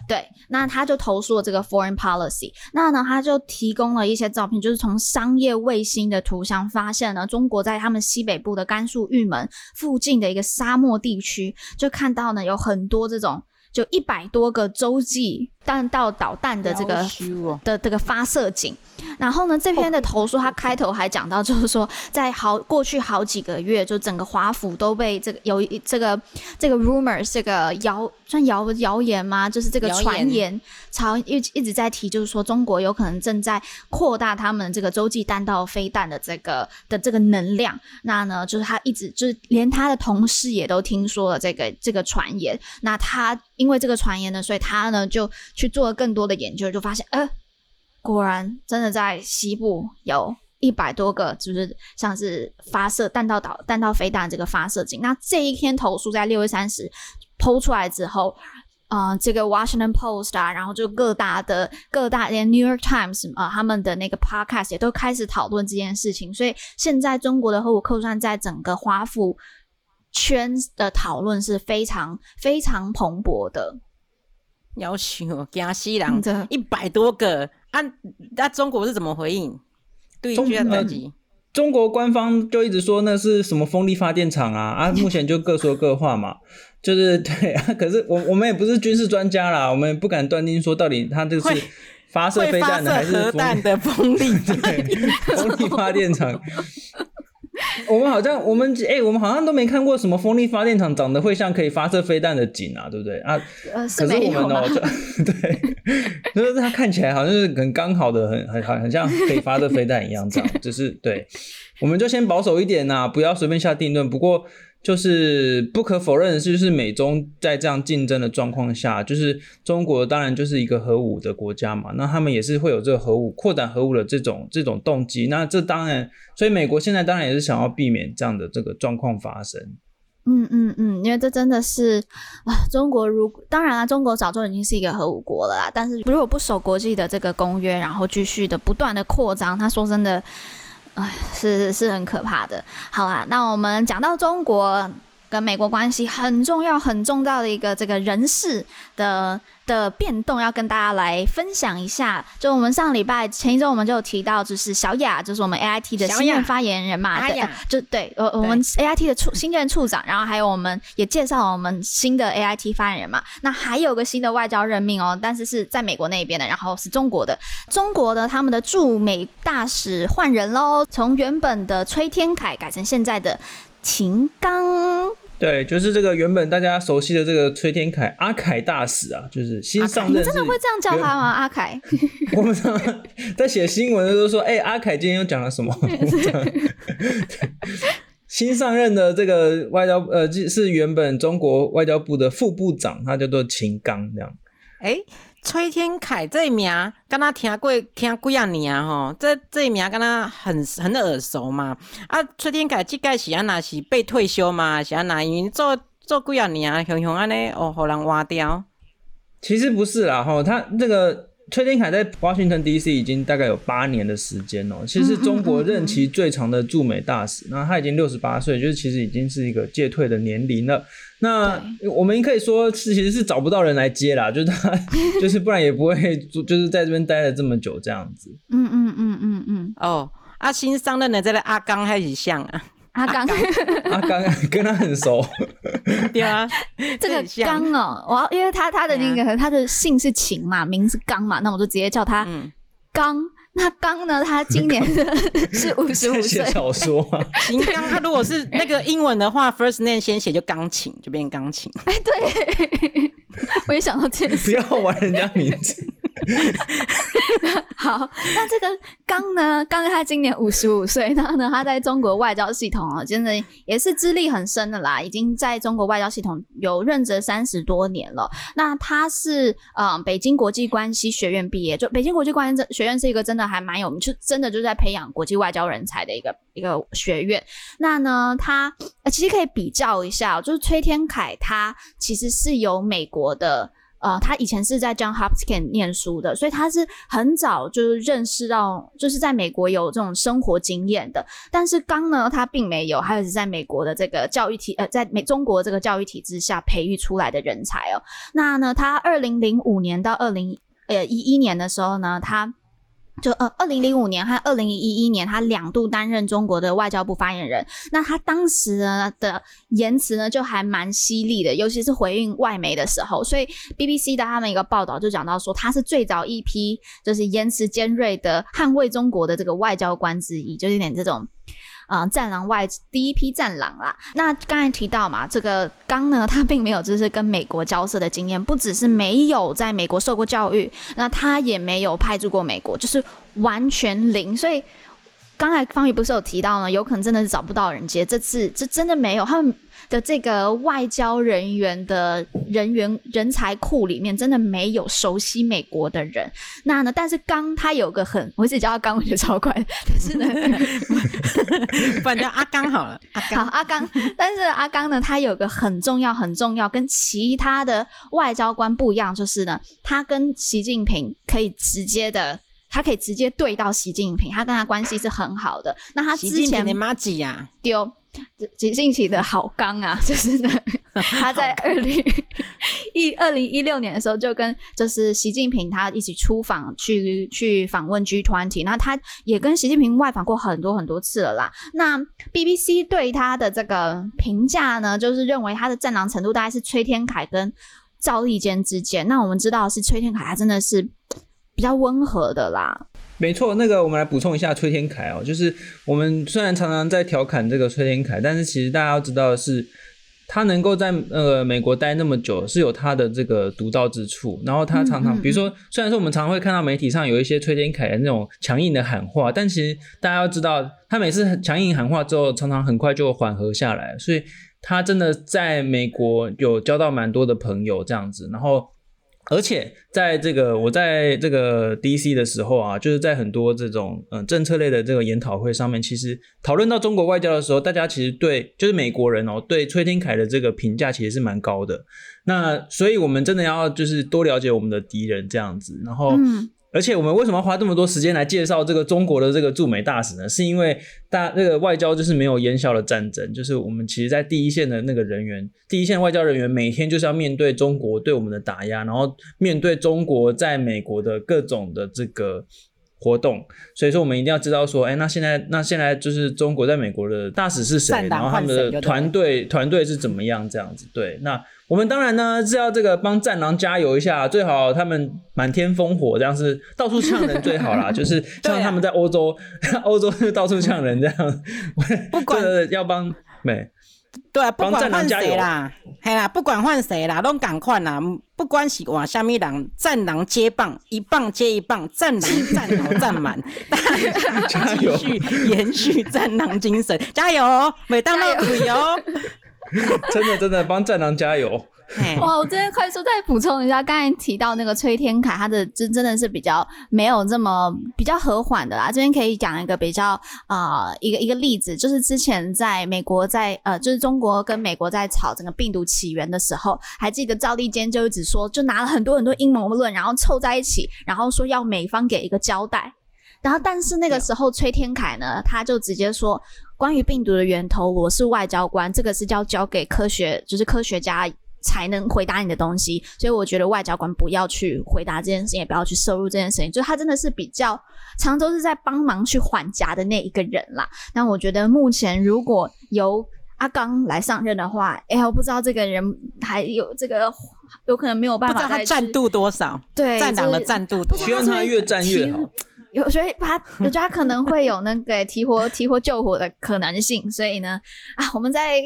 [SPEAKER 3] 对，那他就投诉了这个 foreign policy，那呢，他就提供了一些照片，就是从商业卫星的图像发现呢，中国在他们西北部的甘肃玉门附近的一个沙漠地区，就看到呢有很多这种。就一百多个洲际弹道导弹的这个的这个发射井，然后呢，这篇的投诉，他开头还讲到，就是说，在好过去好几个月，就整个华府都被这个有这个这个 rumors 这个谣算谣谣言吗？就是这个传言朝一一直在提，就是说中国有可能正在扩大他们这个洲际弹道飞弹的这个的这个能量。那呢，就是他一直就是连他的同事也都听说了这个这个传言。那他。因为这个传言呢，所以他呢就去做了更多的研究，就发现，呃，果然真的在西部有一百多个，就是像是发射弹道导弹道飞弹这个发射井。那这一天投诉在六月三十 PO 出来之后。啊、呃，这个 Washington Post 啊，然后就各大的各大连 New York Times 啊、呃，他们的那个 podcast 也都开始讨论这件事情，所以现在中国的核武扩散在整个华府圈的讨论是非常非常蓬勃的。
[SPEAKER 1] 要求加西郎这一百多个，按、啊、那中国是怎么回应？对。
[SPEAKER 4] 中国官方就一直说那是什么风力发电厂啊啊，目前就各说各话嘛，就是 对啊。可是我我们也不是军事专家啦，我们也不敢断定说到底它这是发射飞弹的还是
[SPEAKER 1] 核弹的 风力
[SPEAKER 4] 对 风力发电厂。我们好像，我们哎、欸，我们好像都没看过什么风力发电厂长得会像可以发射飞弹的井啊，对不对啊？
[SPEAKER 3] 呃，
[SPEAKER 4] 可是我们哦，对，就是它看起来好像是很刚好的，很很很像可以发射飞弹一样，这样，只是对，我们就先保守一点呐，不要随便下定论。不过。就是不可否认的是，就是美中在这样竞争的状况下，就是中国当然就是一个核武的国家嘛，那他们也是会有这个核武扩展核武的这种这种动机。那这当然，所以美国现在当然也是想要避免这样的这个状况发生。
[SPEAKER 3] 嗯嗯嗯，因为这真的是啊，中国如当然了，中国早就已经是一个核武国了啦，但是如果不守国际的这个公约，然后继续的不断的扩张，他说真的。哎，是是很可怕的。好啊，那我们讲到中国跟美国关系很重要、很重要的一个这个人事的。的变动要跟大家来分享一下，就我们上礼拜前一周我们就有提到，就是小雅，就是我们 A I T 的新任发言人嘛，对，就对，我我们 A I T 的处新任处长，然后还有我们也介绍了我们新的 A I T 发言人嘛，那还有个新的外交任命哦，但是是在美国那边的，然后是中国的，中国的他们的驻美大使换人喽，从原本的崔天凯改成现在的秦刚。
[SPEAKER 4] 对，就是这个原本大家熟悉的这个崔天凯阿凯大使啊，就是新上任。
[SPEAKER 3] 你真的会这样叫他吗？阿凯？
[SPEAKER 4] 我们在写新闻的时候说，哎、欸，阿凯今天又讲了什么？新上任的这个外交呃，是原本中国外交部的副部长，他叫做秦刚这样。
[SPEAKER 1] 哎、欸。崔天凯这名，刚刚听过听几啊年吼，这这名刚刚很很耳熟嘛。啊，崔天凯即个是安那是被退休嘛？是安那因为做做几啊年啊，熊熊安尼哦，互人挖掉。
[SPEAKER 4] 其实不是啦，吼，他那个。崔天凯在 Washington D.C. 已经大概有八年的时间哦，其实是中国任期最长的驻美大使。那他已经六十八岁，就是其实已经是一个届退的年龄了。那我们可以说是其实是找不到人来接啦，就是他 就是不然也不会就是在这边待了这么久这样子。
[SPEAKER 3] 嗯嗯嗯嗯嗯。
[SPEAKER 1] 哦，阿新上任的这个阿刚还是像啊。
[SPEAKER 3] 阿刚，
[SPEAKER 4] 阿刚跟他很熟，
[SPEAKER 1] 对啊，
[SPEAKER 3] 这个刚哦，我要因为他他的那个他的姓是秦嘛，名是刚嘛，那我就直接叫他刚。那刚呢，他今年 是五十五岁。
[SPEAKER 4] 写小说啊，
[SPEAKER 1] 秦刚，他如果是那个英文的话，first name 先写就钢琴，就变钢琴。
[SPEAKER 3] 哎，对，我也想到这个，
[SPEAKER 4] 不要玩人家名字。
[SPEAKER 3] 好，那这个刚呢？刚他今年五十五岁，然后呢，他在中国外交系统啊，真的也是资历很深的啦，已经在中国外交系统有任职三十多年了。那他是嗯、北京国际关系学院毕业，就北京国际关系学院是一个真的还蛮有名，就真的就在培养国际外交人才的一个一个学院。那呢，他其实可以比较一下，就是崔天凯，他其实是有美国的。呃，他以前是在 John Hopkins 念书的，所以他是很早就认识到，就是在美国有这种生活经验的。但是刚呢，他并没有，他也是在美国的这个教育体，呃，在美中国这个教育体制下培育出来的人才哦。那呢，他二零零五年到二零呃一一年的时候呢，他。就呃，二零零五年和二零一一年，他两度担任中国的外交部发言人。那他当时呢的言辞呢，就还蛮犀利的，尤其是回应外媒的时候。所以 BBC 的他们一个报道就讲到说，他是最早一批就是言辞尖锐的捍卫中国的这个外交官之一，就是有点这种。啊、战狼外第一批战狼啦。那刚才提到嘛，这个刚呢，他并没有就是跟美国交涉的经验，不只是没有在美国受过教育，那他也没有派驻过美国，就是完全零。所以刚才方宇不是有提到呢，有可能真的是找不到人接，这次这真的没有他们。的这个外交人员的人员人才库里面，真的没有熟悉美国的人。那呢？但是刚他有个很，我一直叫他刚，我觉得超快。但是呢，
[SPEAKER 1] 不然叫阿刚好了。阿刚，
[SPEAKER 3] 好，阿刚。但是阿刚呢，他有个很重要、很重要，跟其他的外交官不一样，就是呢，他跟习近平可以直接的，他可以直接对到习近平，他跟他关系是很好的。那他之前
[SPEAKER 1] 的妈几呀
[SPEAKER 3] 丢。习近平的好刚啊，就是呢，他在二零一二零一六年的时候就跟就是习近平他一起出访去去访问 G20，那他也跟习近平外访过很多很多次了啦。那 BBC 对他的这个评价呢，就是认为他的战狼程度大概是崔天凯跟赵立坚之间。那我们知道是崔天凯，他真的是比较温和的啦。
[SPEAKER 4] 没错，那个我们来补充一下崔天凯哦，就是我们虽然常常在调侃这个崔天凯，但是其实大家要知道的是，他能够在呃美国待那么久是有他的这个独到之处。然后他常常，嗯嗯嗯比如说，虽然说我们常常会看到媒体上有一些崔天凯的那种强硬的喊话，但其实大家要知道，他每次强硬喊话之后，常常很快就缓和下来，所以他真的在美国有交到蛮多的朋友这样子，然后。而且在这个我在这个 DC 的时候啊，就是在很多这种嗯政策类的这个研讨会上面，其实讨论到中国外交的时候，大家其实对就是美国人哦，对崔天凯的这个评价其实是蛮高的。那所以我们真的要就是多了解我们的敌人这样子，然后。嗯而且我们为什么要花这么多时间来介绍这个中国的这个驻美大使呢？是因为大那个外交就是没有烟消的战争，就是我们其实，在第一线的那个人员，第一线外交人员每天就是要面对中国对我们的打压，然后面对中国在美国的各种的这个活动。所以说，我们一定要知道说，哎，那现在那现在就是中国在美国的大使是谁，然后他们的团队团队是怎么样这样子？对，那。我们当然呢是要这个帮战狼加油一下，最好他们满天烽火，这样是到处呛人最好啦。就是像他们在欧洲，欧、啊、洲就到处呛人这样。不管 要帮美，
[SPEAKER 1] 对啊，不管换谁啦，嘿啦，不管换谁啦，都赶快啦，不管是往下面人，战狼接棒，一棒接一棒，战狼战好战满，大家继续延续战狼精神，加油，每当那个旅游。
[SPEAKER 4] 真的真的帮战狼加油！
[SPEAKER 3] 哇，我这边快速再补充一下，刚才提到那个崔天凯，他的真真的是比较没有这么比较和缓的啦。这边可以讲一个比较啊、呃、一个一个例子，就是之前在美国在呃就是中国跟美国在吵整个病毒起源的时候，还记得赵立坚就一直说，就拿了很多很多阴谋论，然后凑在一起，然后说要美方给一个交代。然后但是那个时候崔天凯呢，他就直接说。关于病毒的源头，我是外交官，这个是要交给科学，就是科学家才能回答你的东西。所以我觉得外交官不要去回答这件事情，也不要去涉入这件事情。就他真的是比较常州是在帮忙去缓颊的那一个人啦。那我觉得目前如果由阿刚来上任的话，哎，我不知道这个人还有这个有可能没有办法，
[SPEAKER 1] 不知道他战度多少？
[SPEAKER 3] 对，
[SPEAKER 1] 战党的战度多少，
[SPEAKER 4] 希望他越战越好。
[SPEAKER 3] 有所以他，有觉得他可能会有那个提火、提火救火的可能性，所以呢，啊，我们在。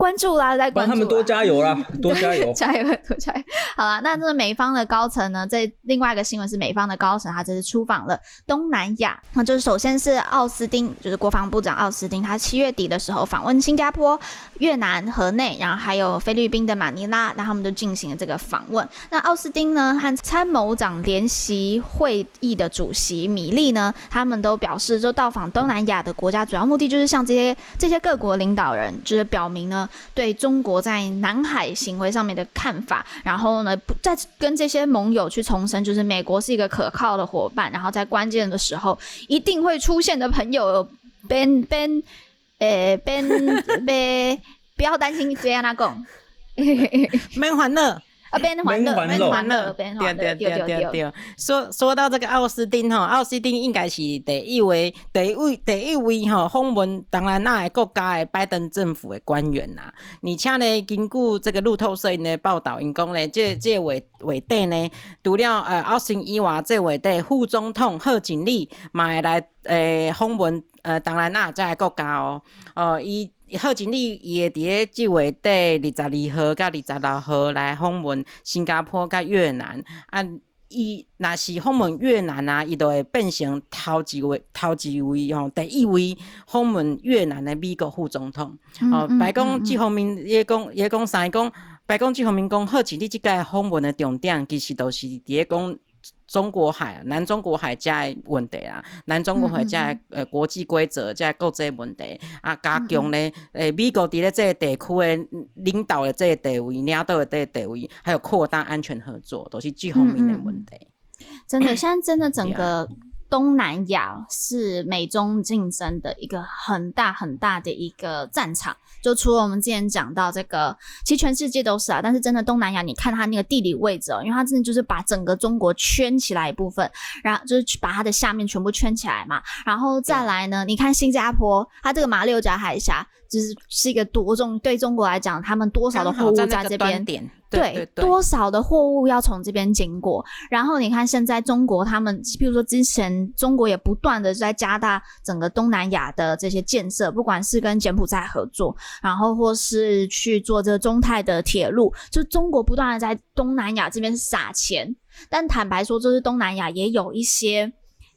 [SPEAKER 3] 关注啦，再关注他们
[SPEAKER 4] 多加油啦，多加油，
[SPEAKER 3] 加油，多加油。好啦，那这个美方的高层呢，在另外一个新闻是美方的高层，他这是出访了东南亚。那就是首先是奥斯汀，就是国防部长奥斯汀，他七月底的时候访问新加坡、越南河内，然后还有菲律宾的马尼拉，那他们都进行了这个访问。那奥斯汀呢，和参谋长联席会议的主席米利呢，他们都表示，就到访东南亚的国家，主要目的就是向这些这些各国领导人，就是表明呢。对中国在南海行为上面的看法，然后呢，再跟这些盟友去重申，就是美国是一个可靠的伙伴，然后在关键的时候一定会出现的朋友，Ben Ben，呃，Ben Ben，不要担心，这样他讲，
[SPEAKER 1] 没 欢乐。
[SPEAKER 3] 啊，变欢乐，变欢乐，变欢乐，对对对对对。
[SPEAKER 1] 说说到这个奥斯汀哈，奥斯汀应该是第一位，第一位，第一位哈访问当然那个国家的拜登政府的官员呐。而且呢，根据这个路透社的报道，因讲呢，这这位位底呢，除了呃奥斯汀以外，这位底副总统贺锦丽嘛会来诶访问呃当然那这个国家哦，哦伊。贺锦丽也伫咧即月底二十二号甲二十六号来访问新加坡甲越南啊，伊若是访问越南啊，伊就会变成头一位头一位吼，第一位访问越南的美国副总统。
[SPEAKER 3] 嗯、
[SPEAKER 1] 哦，白宫即方面也讲也讲啥讲，白宫即方面讲，好像你即个访问的重点，其实都是伫咧讲。中国海、南中国海这问题啊，南中国海这呃国际规则这国际问题啊，加强咧诶美国伫咧这个地区的领导的这个地位、领导的这个地位，还有扩大安全合作，都是这方面的问题。
[SPEAKER 3] 嗯嗯真的，现在真的整个。东南亚是美中竞争的一个很大很大的一个战场。就除了我们之前讲到这个，其实全世界都是啊。但是真的东南亚，你看它那个地理位置哦，因为它真的就是把整个中国圈起来一部分，然后就是把它的下面全部圈起来嘛。然后再来呢，你看新加坡，它这个马六甲海峡。就是是一个多重对中国来讲，他们多少的货物在这边，对，对，对，对，多少的货物要从这边经过。然后你看现在中国他们，譬如说之前中国也不断的在加大整个东南亚的这些建设，不管是跟柬埔寨合作，然后或是去做这个中泰的铁路，就中国不断的在东南亚这边撒钱。但坦白说，就是东南亚也有一些。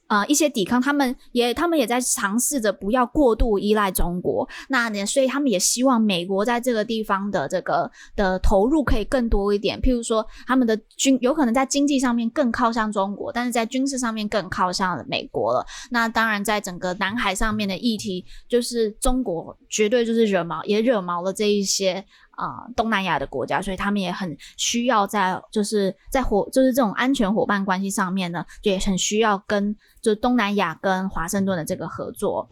[SPEAKER 3] 啊、一些抵抗，他们也，他们也在尝试着不要过度依赖中国。那呢，所以他们也希望美国在这个地方的这个的投入可以更多一点。譬如说，他们的军有可能在经济上面更靠向中国，但是在军事上面更靠向美国了。那当然，在整个南海上面的议题，就是中国绝对就是惹毛，也惹毛了这一些。啊、东南亚的国家，所以他们也很需要在，就是在伙，就是这种安全伙伴关系上面呢，就也很需要跟就是东南亚跟华盛顿的这个合作。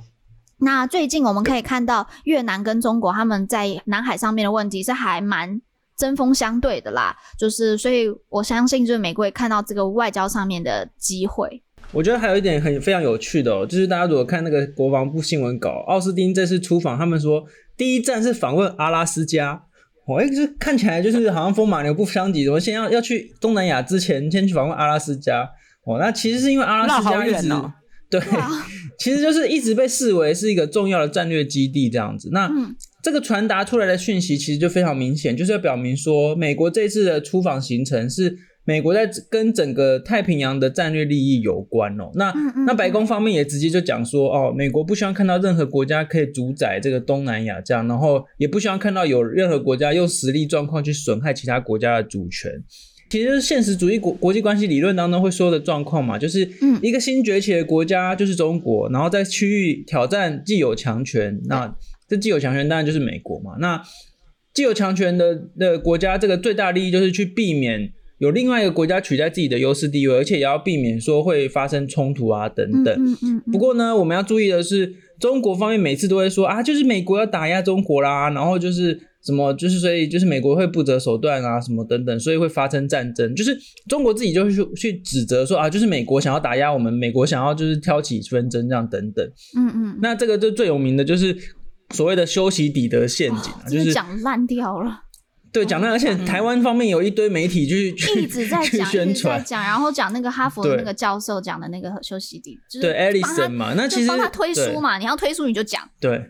[SPEAKER 3] 那最近我们可以看到，越南跟中国他们在南海上面的问题是还蛮针锋相对的啦，就是所以我相信，就是美国也看到这个外交上面的机会。
[SPEAKER 4] 我觉得还有一点很非常有趣的哦，就是大家如果看那个国防部新闻稿，奥斯汀这次出访，他们说第一站是访问阿拉斯加。哎、欸，就是看起来就是好像风马牛不相及，我先要要去东南亚之前，先去访问阿拉斯加。哦，那其实是因为阿拉斯加一直、哦、对，其实就是一直被视为是一个重要的战略基地这样子。那、嗯、这个传达出来的讯息其实就非常明显，就是要表明说，美国这次的出访行程是。美国在跟整个太平洋的战略利益有关哦，那那白宫方面也直接就讲说哦，美国不希望看到任何国家可以主宰这个东南亚这样，然后也不希望看到有任何国家用实力状况去损害其他国家的主权。其实就是现实主义国国际关系理论当中会说的状况嘛，就是一个新崛起的国家就是中国，然后在区域挑战既有强权，那这既有强权当然就是美国嘛。那既有强权的的国家，这个最大利益就是去避免。有另外一个国家取代自己的优势地位，而且也要避免说会发生冲突啊等等。嗯嗯嗯。不过呢，我们要注意的是，中国方面每次都会说啊，就是美国要打压中国啦，然后就是什么，就是所以就是美国会不择手段啊，什么等等，所以会发生战争。就是中国自己就会去去指责说啊，就是美国想要打压我们，美国想要就是挑起纷争这样等等。嗯嗯。那这个就最有名的就是所谓的修昔底德陷阱啊，就是
[SPEAKER 3] 讲烂掉了。
[SPEAKER 4] 对，讲那，而且台湾方面有一堆媒体去
[SPEAKER 3] 一直在讲，一直在讲，然后讲那个哈佛的那个教授讲的那个休息底，就是
[SPEAKER 4] 对 Ellison 嘛，那其实
[SPEAKER 3] 帮他推书嘛，你要推书你就讲。
[SPEAKER 4] 对，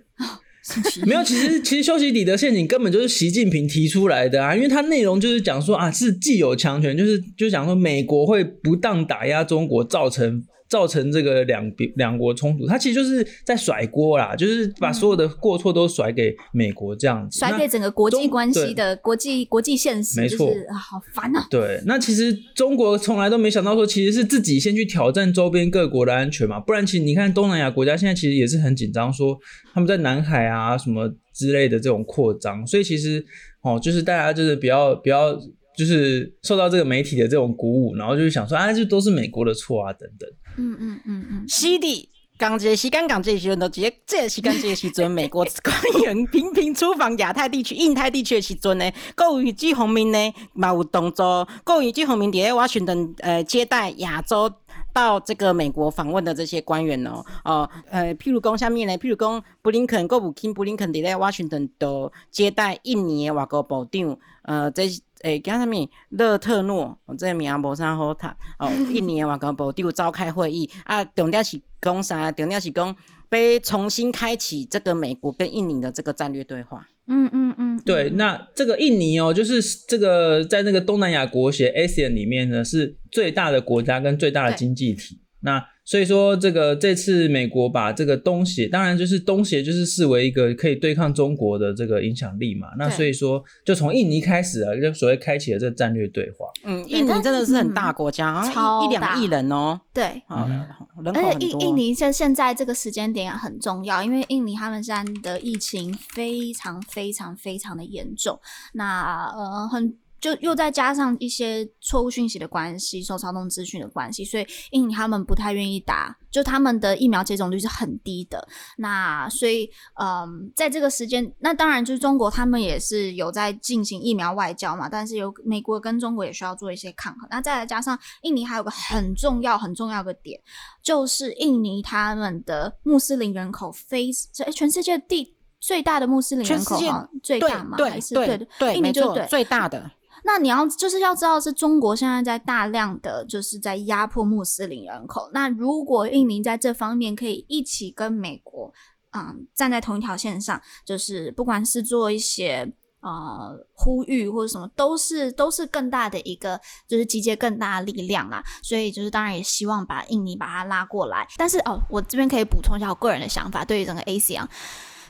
[SPEAKER 4] 没有，其实其实修昔底的陷阱根本就是习近平提出来的啊，因为他内容就是讲说啊，是既有强权，就是就是讲说美国会不当打压中国，造成。造成这个两边两国冲突，他其实就是在甩锅啦，就是把所有的过错都甩给美国这样子，
[SPEAKER 3] 甩给整个国际关系的国际国际现实，没错，就是，好烦啊。
[SPEAKER 4] 对，那其实中国从来都没想到说，其实是自己先去挑战周边各国的安全嘛，不然其实你看东南亚国家现在其实也是很紧张，说他们在南海啊什么之类的这种扩张，所以其实哦，就是大家就是比较比较。就是受到这个媒体的这种鼓舞，然后就是想说啊，这都是美国的错啊，等等。嗯嗯嗯嗯，是的，刚这个时间，刚这个时间都直接这个时间这个时阵，美国官员频频出访亚太地区、印太地区的时阵呢，各于这方面呢，嘛有动作，各于这方面在华盛顿呃接待亚洲到这个美国访问的这些官员哦哦呃，譬如讲下面呢，譬如讲布林肯、国务卿布林肯在华盛顿都接待印尼的外国部长呃这。诶，叫啥物？勒特诺，我这个名无啥好读哦。印尼的外交部就召开会议啊，重点是讲啥？重点是讲被重新开启这个美国跟印尼的这个战略对话。
[SPEAKER 3] 嗯嗯嗯，
[SPEAKER 4] 对，那这个印尼哦，就是这个在那个东南亚国协 ASEAN 里面呢，是最大的国家跟最大的经济体。那所以说，这个这次美国把这个东协，当然就是东协，就是视为一个可以对抗中国的这个影响力嘛。那所以说，就从印尼开始啊，就所谓开启了这个战略对话。
[SPEAKER 1] 嗯，印尼真的是很大国家，啊、超，一两亿人哦。
[SPEAKER 3] 对，
[SPEAKER 1] 嗯，
[SPEAKER 3] 而且印印尼现现在这个时间点很重要，因为印尼他们现在的疫情非常非常非常的严重。那呃很。就又再加上一些错误讯息的关系，受操纵资讯的关系，所以印尼他们不太愿意打，就他们的疫苗接种率是很低的。那所以，嗯，在这个时间，那当然就是中国他们也是有在进行疫苗外交嘛，但是有美国跟中国也需要做一些抗衡。那再来加上印尼还有个很重要很重要的点，就是印尼他们的穆斯林人口非，诶，全世界第最大的穆斯林人口哈，最大嘛，还是对对对，印尼就对
[SPEAKER 1] 最大的。
[SPEAKER 3] 那你要就是要知道，是中国现在在大量的就是在压迫穆斯林人口。那如果印尼在这方面可以一起跟美国，嗯，站在同一条线上，就是不管是做一些呃呼吁或者什么，都是都是更大的一个，就是集结更大的力量啦。所以就是当然也希望把印尼把它拉过来。但是哦，我这边可以补充一下我个人的想法，对于整个 ASEAN，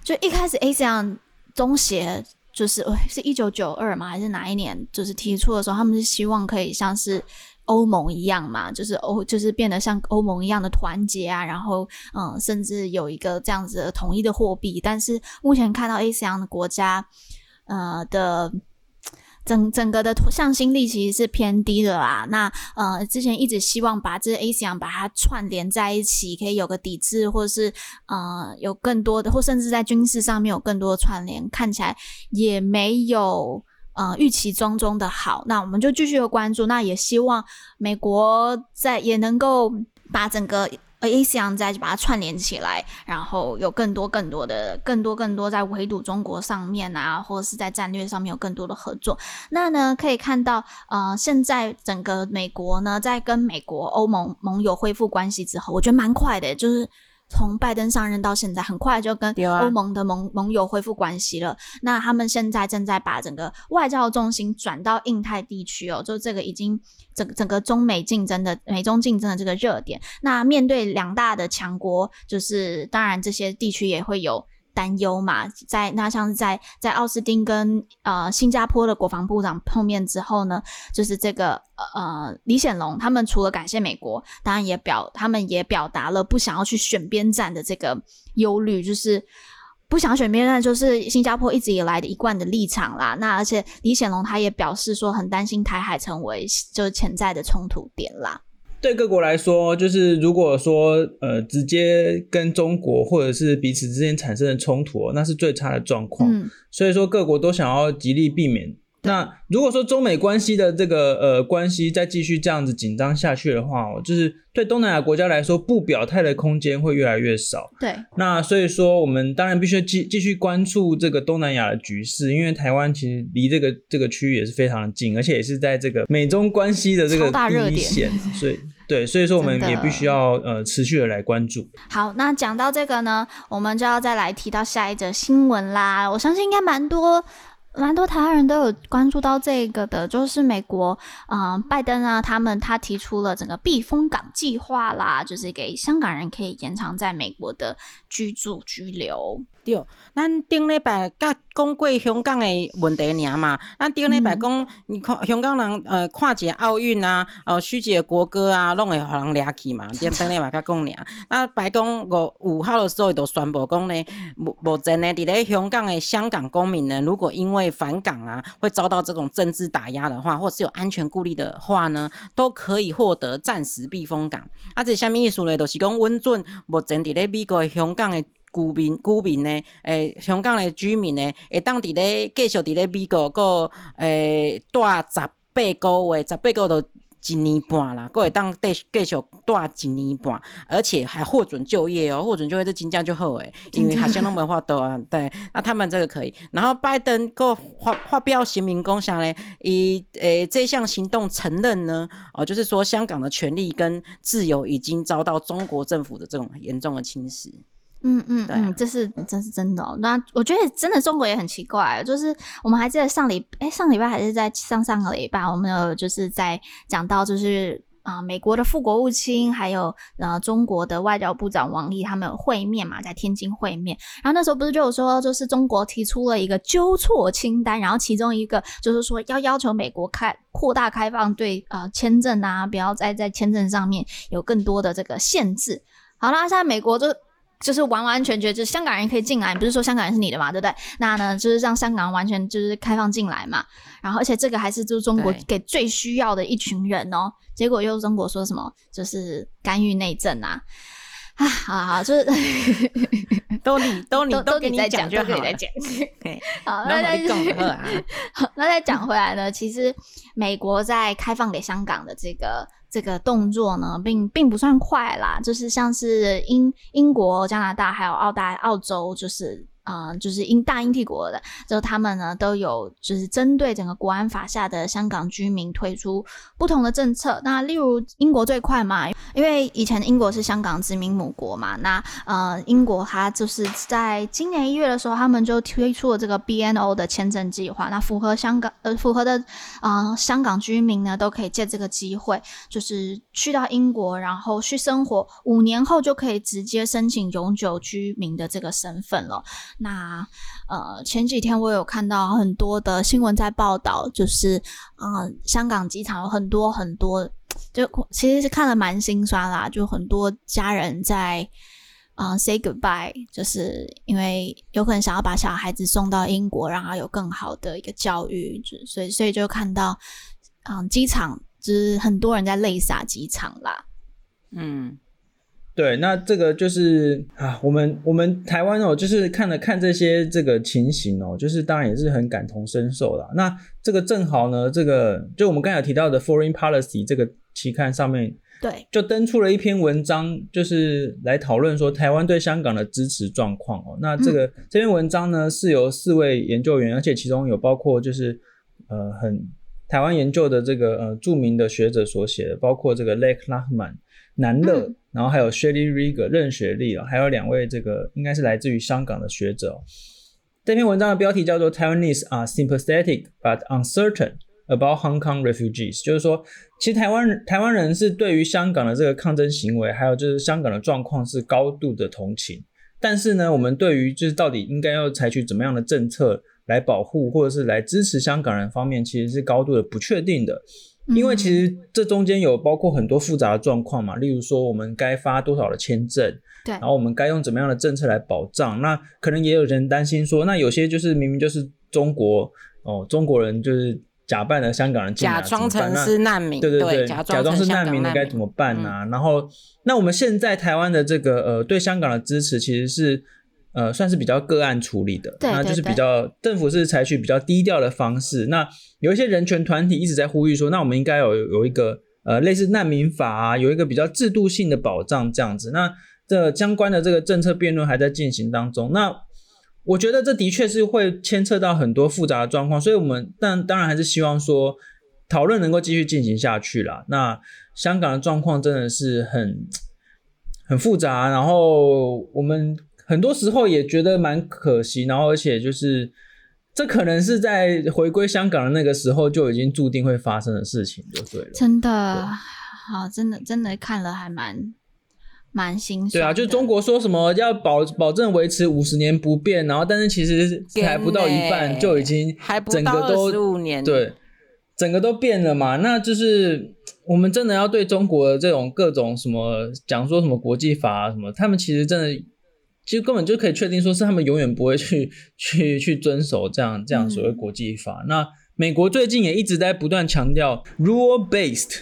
[SPEAKER 3] 就一开始 ASEAN 中协。就是，是一九九二嘛？还是哪一年？就是提出的时候，他们是希望可以像是欧盟一样嘛，就是欧，就是变得像欧盟一样的团结啊，然后，嗯，甚至有一个这样子的统一的货币。但是目前看到 ASEAN 的国家，呃的。整整个的向心力其实是偏低的啦。那呃，之前一直希望把这 ASEAN 把它串联在一起，可以有个抵制，或者是呃有更多的，或甚至在军事上面有更多的串联，看起来也没有呃预期中中的好。那我们就继续的关注，那也希望美国在也能够把整个。而 ASEAN 再把它串联起来，然后有更多更多的、更多更多在围堵中国上面啊，或者是在战略上面有更多的合作。那呢，可以看到，呃，现在整个美国呢，在跟美国、欧盟盟友恢复关系之后，我觉得蛮快的，就是。从拜登上任到现在，很快就跟欧盟的盟盟友恢复关系了。那他们现在正在把整个外交重心转到印太地区哦，就这个已经整整个中美竞争的美中竞争的这个热点。那面对两大的强国，就是当然这些地区也会有。担忧嘛，在那像是在在奥斯汀跟呃新加坡的国防部长碰面之后呢，就是这个呃李显龙他们除了感谢美国，当然也表他们也表达了不想要去选边站的这个忧虑，就是不想选边站，就是新加坡一直以来的一贯的立场啦。那而且李显龙他也表示说很担心台海成为就是潜在的冲突点啦。
[SPEAKER 4] 对各国来说，就是如果说呃直接跟中国或者是彼此之间产生的冲突，那是最差的状况。嗯，所以说各国都想要极力避免。那如果说中美关系的这个呃关系再继续这样子紧张下去的话，就是对东南亚国家来说，不表态的空间会越来越少。
[SPEAKER 3] 对，
[SPEAKER 4] 那所以说我们当然必须继继续关注这个东南亚的局势，因为台湾其实离这个这个区域也是非常的近，而且也是在这个美中关系的这个第一线，所以对，所以说我们也必须要呃持续的来关注。
[SPEAKER 3] 好，那讲到这个呢，我们就要再来提到下一则新闻啦。我相信应该蛮多。蛮多台湾人都有关注到这个的，就是美国，嗯、拜登啊，他们他提出了整个避风港计划啦，就是给香港人可以延长在美国的居住居留。对，
[SPEAKER 1] 咱顶礼拜甲讲过香港的问题尔嘛，咱顶礼拜讲，你看香港人呃看一个奥运啊，呃虚几个国歌啊，拢会互人掠去嘛。顶 顶礼拜甲讲尔，那白宫五五号的时候就宣布讲呢，目目前呢，伫咧香港的香港公民呢，如果因为返港啊，会遭到这种政治打压的话，或是有安全顾虑的话呢，都可以获得暂时避风港。啊，这是啥物意思呢？就是讲温准目前伫咧美国的香港的。居民居民呢？诶、欸，香港的居民呢？会当伫咧继续伫咧美国，个诶住十八个月，十八个月都一年半啦，搁会当继继续住一年半，而且还获准就业哦，获准就业这金价就好诶，因为学生拢无法度啊，对，那他们这个可以。然后拜登个发发表声明讲啥咧？以诶、欸、这项行动承认呢，哦，就是说香港的权利跟自由已经遭到中国政府的这种严重的侵蚀。
[SPEAKER 3] 嗯嗯，
[SPEAKER 1] 对
[SPEAKER 3] 嗯，这是这是真的哦。那我觉得真的中国也很奇怪，就是我们还记得上礼哎上礼拜还是在上上个礼拜，我们有就是在讲到就是。啊、呃，美国的副国务卿还有呃中国的外交部长王毅他们有会面嘛，在天津会面。然后那时候不是就有说，就是中国提出了一个纠错清单，然后其中一个就是说要要求美国开扩大开放对呃签证啊，不要再在签证上面有更多的这个限制。好啦，现在美国就。就是完完全全，就是香港人可以进来，不是说香港人是你的嘛，对不对？那呢，就是让香港完全就是开放进来嘛。然后，而且这个还是就是中国给最需要的一群人哦。结果又中国说什么，就是干预内政啊！啊，好好，就是
[SPEAKER 1] 都你都你
[SPEAKER 3] 都给你
[SPEAKER 1] 在讲，
[SPEAKER 3] 就可以再讲。好，那再讲，那再讲回来呢？其实美国在开放给香港的这个。这个动作呢，并并不算快啦，就是像是英英国、加拿大还有澳大澳洲，就是。啊、就是英大英帝国的，就他们呢都有就是针对整个国安法下的香港居民推出不同的政策。那例如英国最快嘛，因为以前英国是香港殖民母国嘛。那呃，英国它就是在今年一月的时候，他们就推出了这个 BNO 的签证计划。那符合香港呃符合的啊、香港居民呢，都可以借这个机会，就是去到英国，然后去生活五年后就可以直接申请永久居民的这个身份了。那呃，前几天我有看到很多的新闻在报道，就是呃，香港机场有很多很多，就其实是看了蛮心酸啦，就很多家人在啊、say goodbye，就是因为有可能想要把小孩子送到英国，让他有更好的一个教育，就所以所以就看到嗯、机场就是很多人在泪洒机场啦，
[SPEAKER 1] 嗯。
[SPEAKER 4] 对，那这个就是啊，我们我们台湾哦，就是看了看这些这个情形哦，就是当然也是很感同身受啦。那这个正好呢，这个就我们刚才有提到的《Foreign Policy》这个期刊上面，
[SPEAKER 3] 对，
[SPEAKER 4] 就登出了一篇文章，就是来讨论说台湾对香港的支持状况哦。那这个、嗯、这篇文章呢，是由四位研究员，而且其中有包括就是呃很台湾研究的这个呃著名的学者所写的，包括这个 Lake Lachman 南乐。嗯然后还有 Shelly Rieger 任雪莉啊，还有两位这个应该是来自于香港的学者。这篇文章的标题叫做 Taiwanese are sympathetic but uncertain about Hong Kong refugees，就是说，其实台湾台湾人是对于香港的这个抗争行为，还有就是香港的状况是高度的同情，但是呢，我们对于就是到底应该要采取怎么样的政策来保护或者是来支持香港人方面，其实是高度的不确定的。因为其实这中间有包括很多复杂的状况嘛，例如说我们该发多少的签证，
[SPEAKER 3] 对，
[SPEAKER 4] 然后我们该用怎么样的政策来保障。那可能也有人担心说，那有些就是明明就是中国哦，中国人就是假扮的香港人进来，
[SPEAKER 1] 假装成是难民，
[SPEAKER 4] 对对对，
[SPEAKER 1] 假
[SPEAKER 4] 装是难民的该怎么办呢、啊？嗯、然后，那我们现在台湾的这个呃对香港的支持其实是。呃，算是比较个案处理的，
[SPEAKER 3] 对对对，
[SPEAKER 4] 那就是比较政府是采取比较低调的方式。那有一些人权团体一直在呼吁说，那我们应该有有一个呃类似难民法啊，有一个比较制度性的保障这样子。那这相关的这个政策辩论还在进行当中。那我觉得这的确是会牵扯到很多复杂的状况，所以我们但当然还是希望说讨论能够继续进行下去啦。那香港的状况真的是很很复杂，然后我们。很多时候也觉得蛮可惜，然后而且就是这可能是在回归香港的那个时候就已经注定会发生的事情，就对了。
[SPEAKER 3] 真的，好，真的真的看了还蛮蛮心酸。
[SPEAKER 4] 对啊，就中国说什么要保保证维持五十年不变，然后但是其实还不到一半就已经整个都
[SPEAKER 1] 十五年，
[SPEAKER 4] 对，整个都变了嘛。那就是我们真的要对中国的这种各种什么讲说什么国际法啊什么，他们其实真的。其实根本就可以确定，说是他们永远不会去 去去遵守这样这样所谓国际法。嗯、那美国最近也一直在不断强调 rule-based，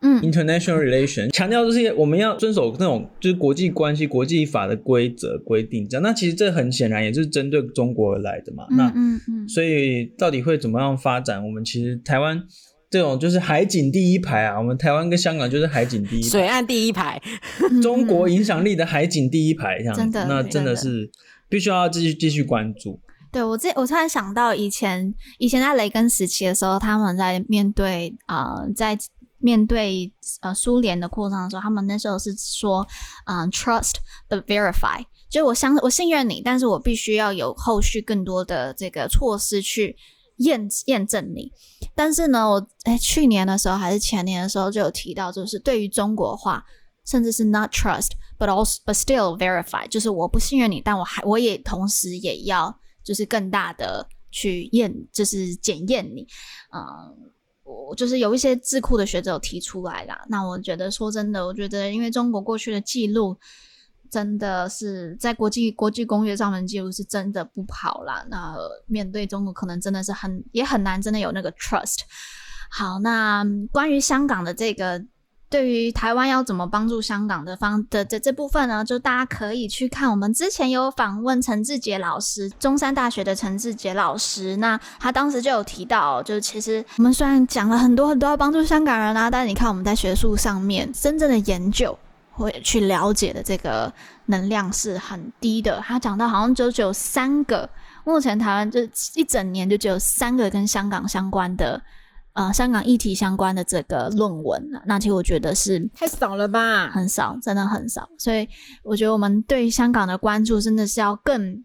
[SPEAKER 4] 嗯，international relation，强调就是我们要遵守那种就是国际关系、国际法的规则规定。这样，那其实这很显然也是针对中国而来的嘛。那嗯嗯，所以到底会怎么样发展？我们其实台湾。这种就是海景第一排啊，我们台湾跟香港就是海景第一排，
[SPEAKER 1] 水岸第一排，
[SPEAKER 4] 中国影响力的海景第一排，这样子，
[SPEAKER 3] 真的，
[SPEAKER 4] 那真的是必须要继续继续关注。
[SPEAKER 3] 对，我这我突然想到以前以前在雷根时期的时候，他们在面对啊、呃，在面对呃苏联的扩张的时候，他们那时候是说嗯、呃、trust but verify。就我相我信任你，但是我必须要有后续更多的这个措施去验验证你。但是呢，我哎去年的时候还是前年的时候就有提到，就是对于中国化，甚至是 not trust but also but still verify，就是我不信任你，但我还我也同时也要就是更大的去验，就是检验你，嗯。我就是有一些智库的学者有提出来啦，那我觉得说真的，我觉得因为中国过去的记录真的是在国际国际公约上面记录是真的不好啦，那面对中国可能真的是很也很难真的有那个 trust。好，那关于香港的这个。对于台湾要怎么帮助香港的方的这这部分呢？就大家可以去看我们之前有访问陈志杰老师，中山大学的陈志杰老师。那他当时就有提到，就是其实我们虽然讲了很多很多要帮助香港人啊，但是你看我们在学术上面真正的研究或去了解的这个能量是很低的。他讲到好像就只有三个，目前台湾就一整年就只有三个跟香港相关的。呃，香港议题相关的这个论文，那其实我觉得是
[SPEAKER 1] 太少了吧，
[SPEAKER 3] 很少，真的很少。所以我觉得我们对香港的关注真的是要更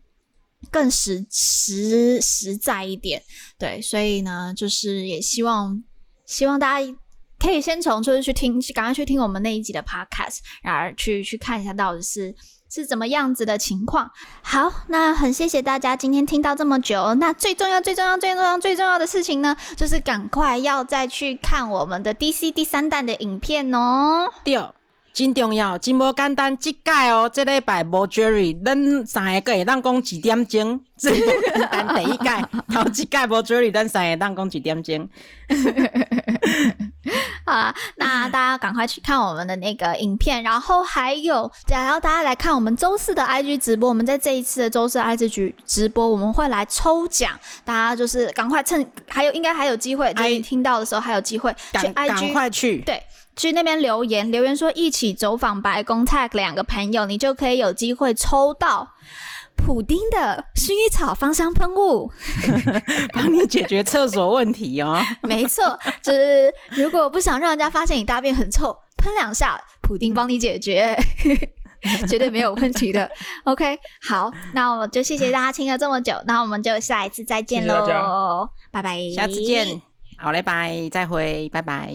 [SPEAKER 3] 更实实实在一点。对，所以呢，就是也希望希望大家可以先从就是去听，赶快去听我们那一集的 podcast，然后去去看一下到底是。是怎么样子的情况？好，那很谢谢大家今天听到这么久。那最重要、最重要、最重要、最重要的事情呢，就是赶快要再去看我们的 DC 第三弹的影片哦。
[SPEAKER 1] 对，真重要，真无简单。这届哦，这礼拜无 Jerry，咱三个会当讲几点钟？但第一届，头一届无 Jerry，咱三个当讲几点钟？
[SPEAKER 3] 好啊，那大家赶快去看我们的那个影片，然后还有，然后大家来看我们周四的 IG 直播。我们在这一次的周四 IG 直播，我们会来抽奖，大家就是赶快趁还有应该还有机会，就是听到的时候还有机会去 IG，
[SPEAKER 1] 赶快去，
[SPEAKER 3] 对，去那边留言留言说一起走访白宫 tag 两个朋友，你就可以有机会抽到。普丁的薰衣草芳香喷雾，
[SPEAKER 1] 帮你解决厕所问题哦。
[SPEAKER 3] 没错，就是如果不想让人家发现你大便很臭，喷两下，普丁帮你解决，绝对没有问题的。OK，好，那我就谢谢大家听了这么久，那我们就下一次再见喽，拜拜，
[SPEAKER 1] 下次见，好嘞，拜，再会，拜拜。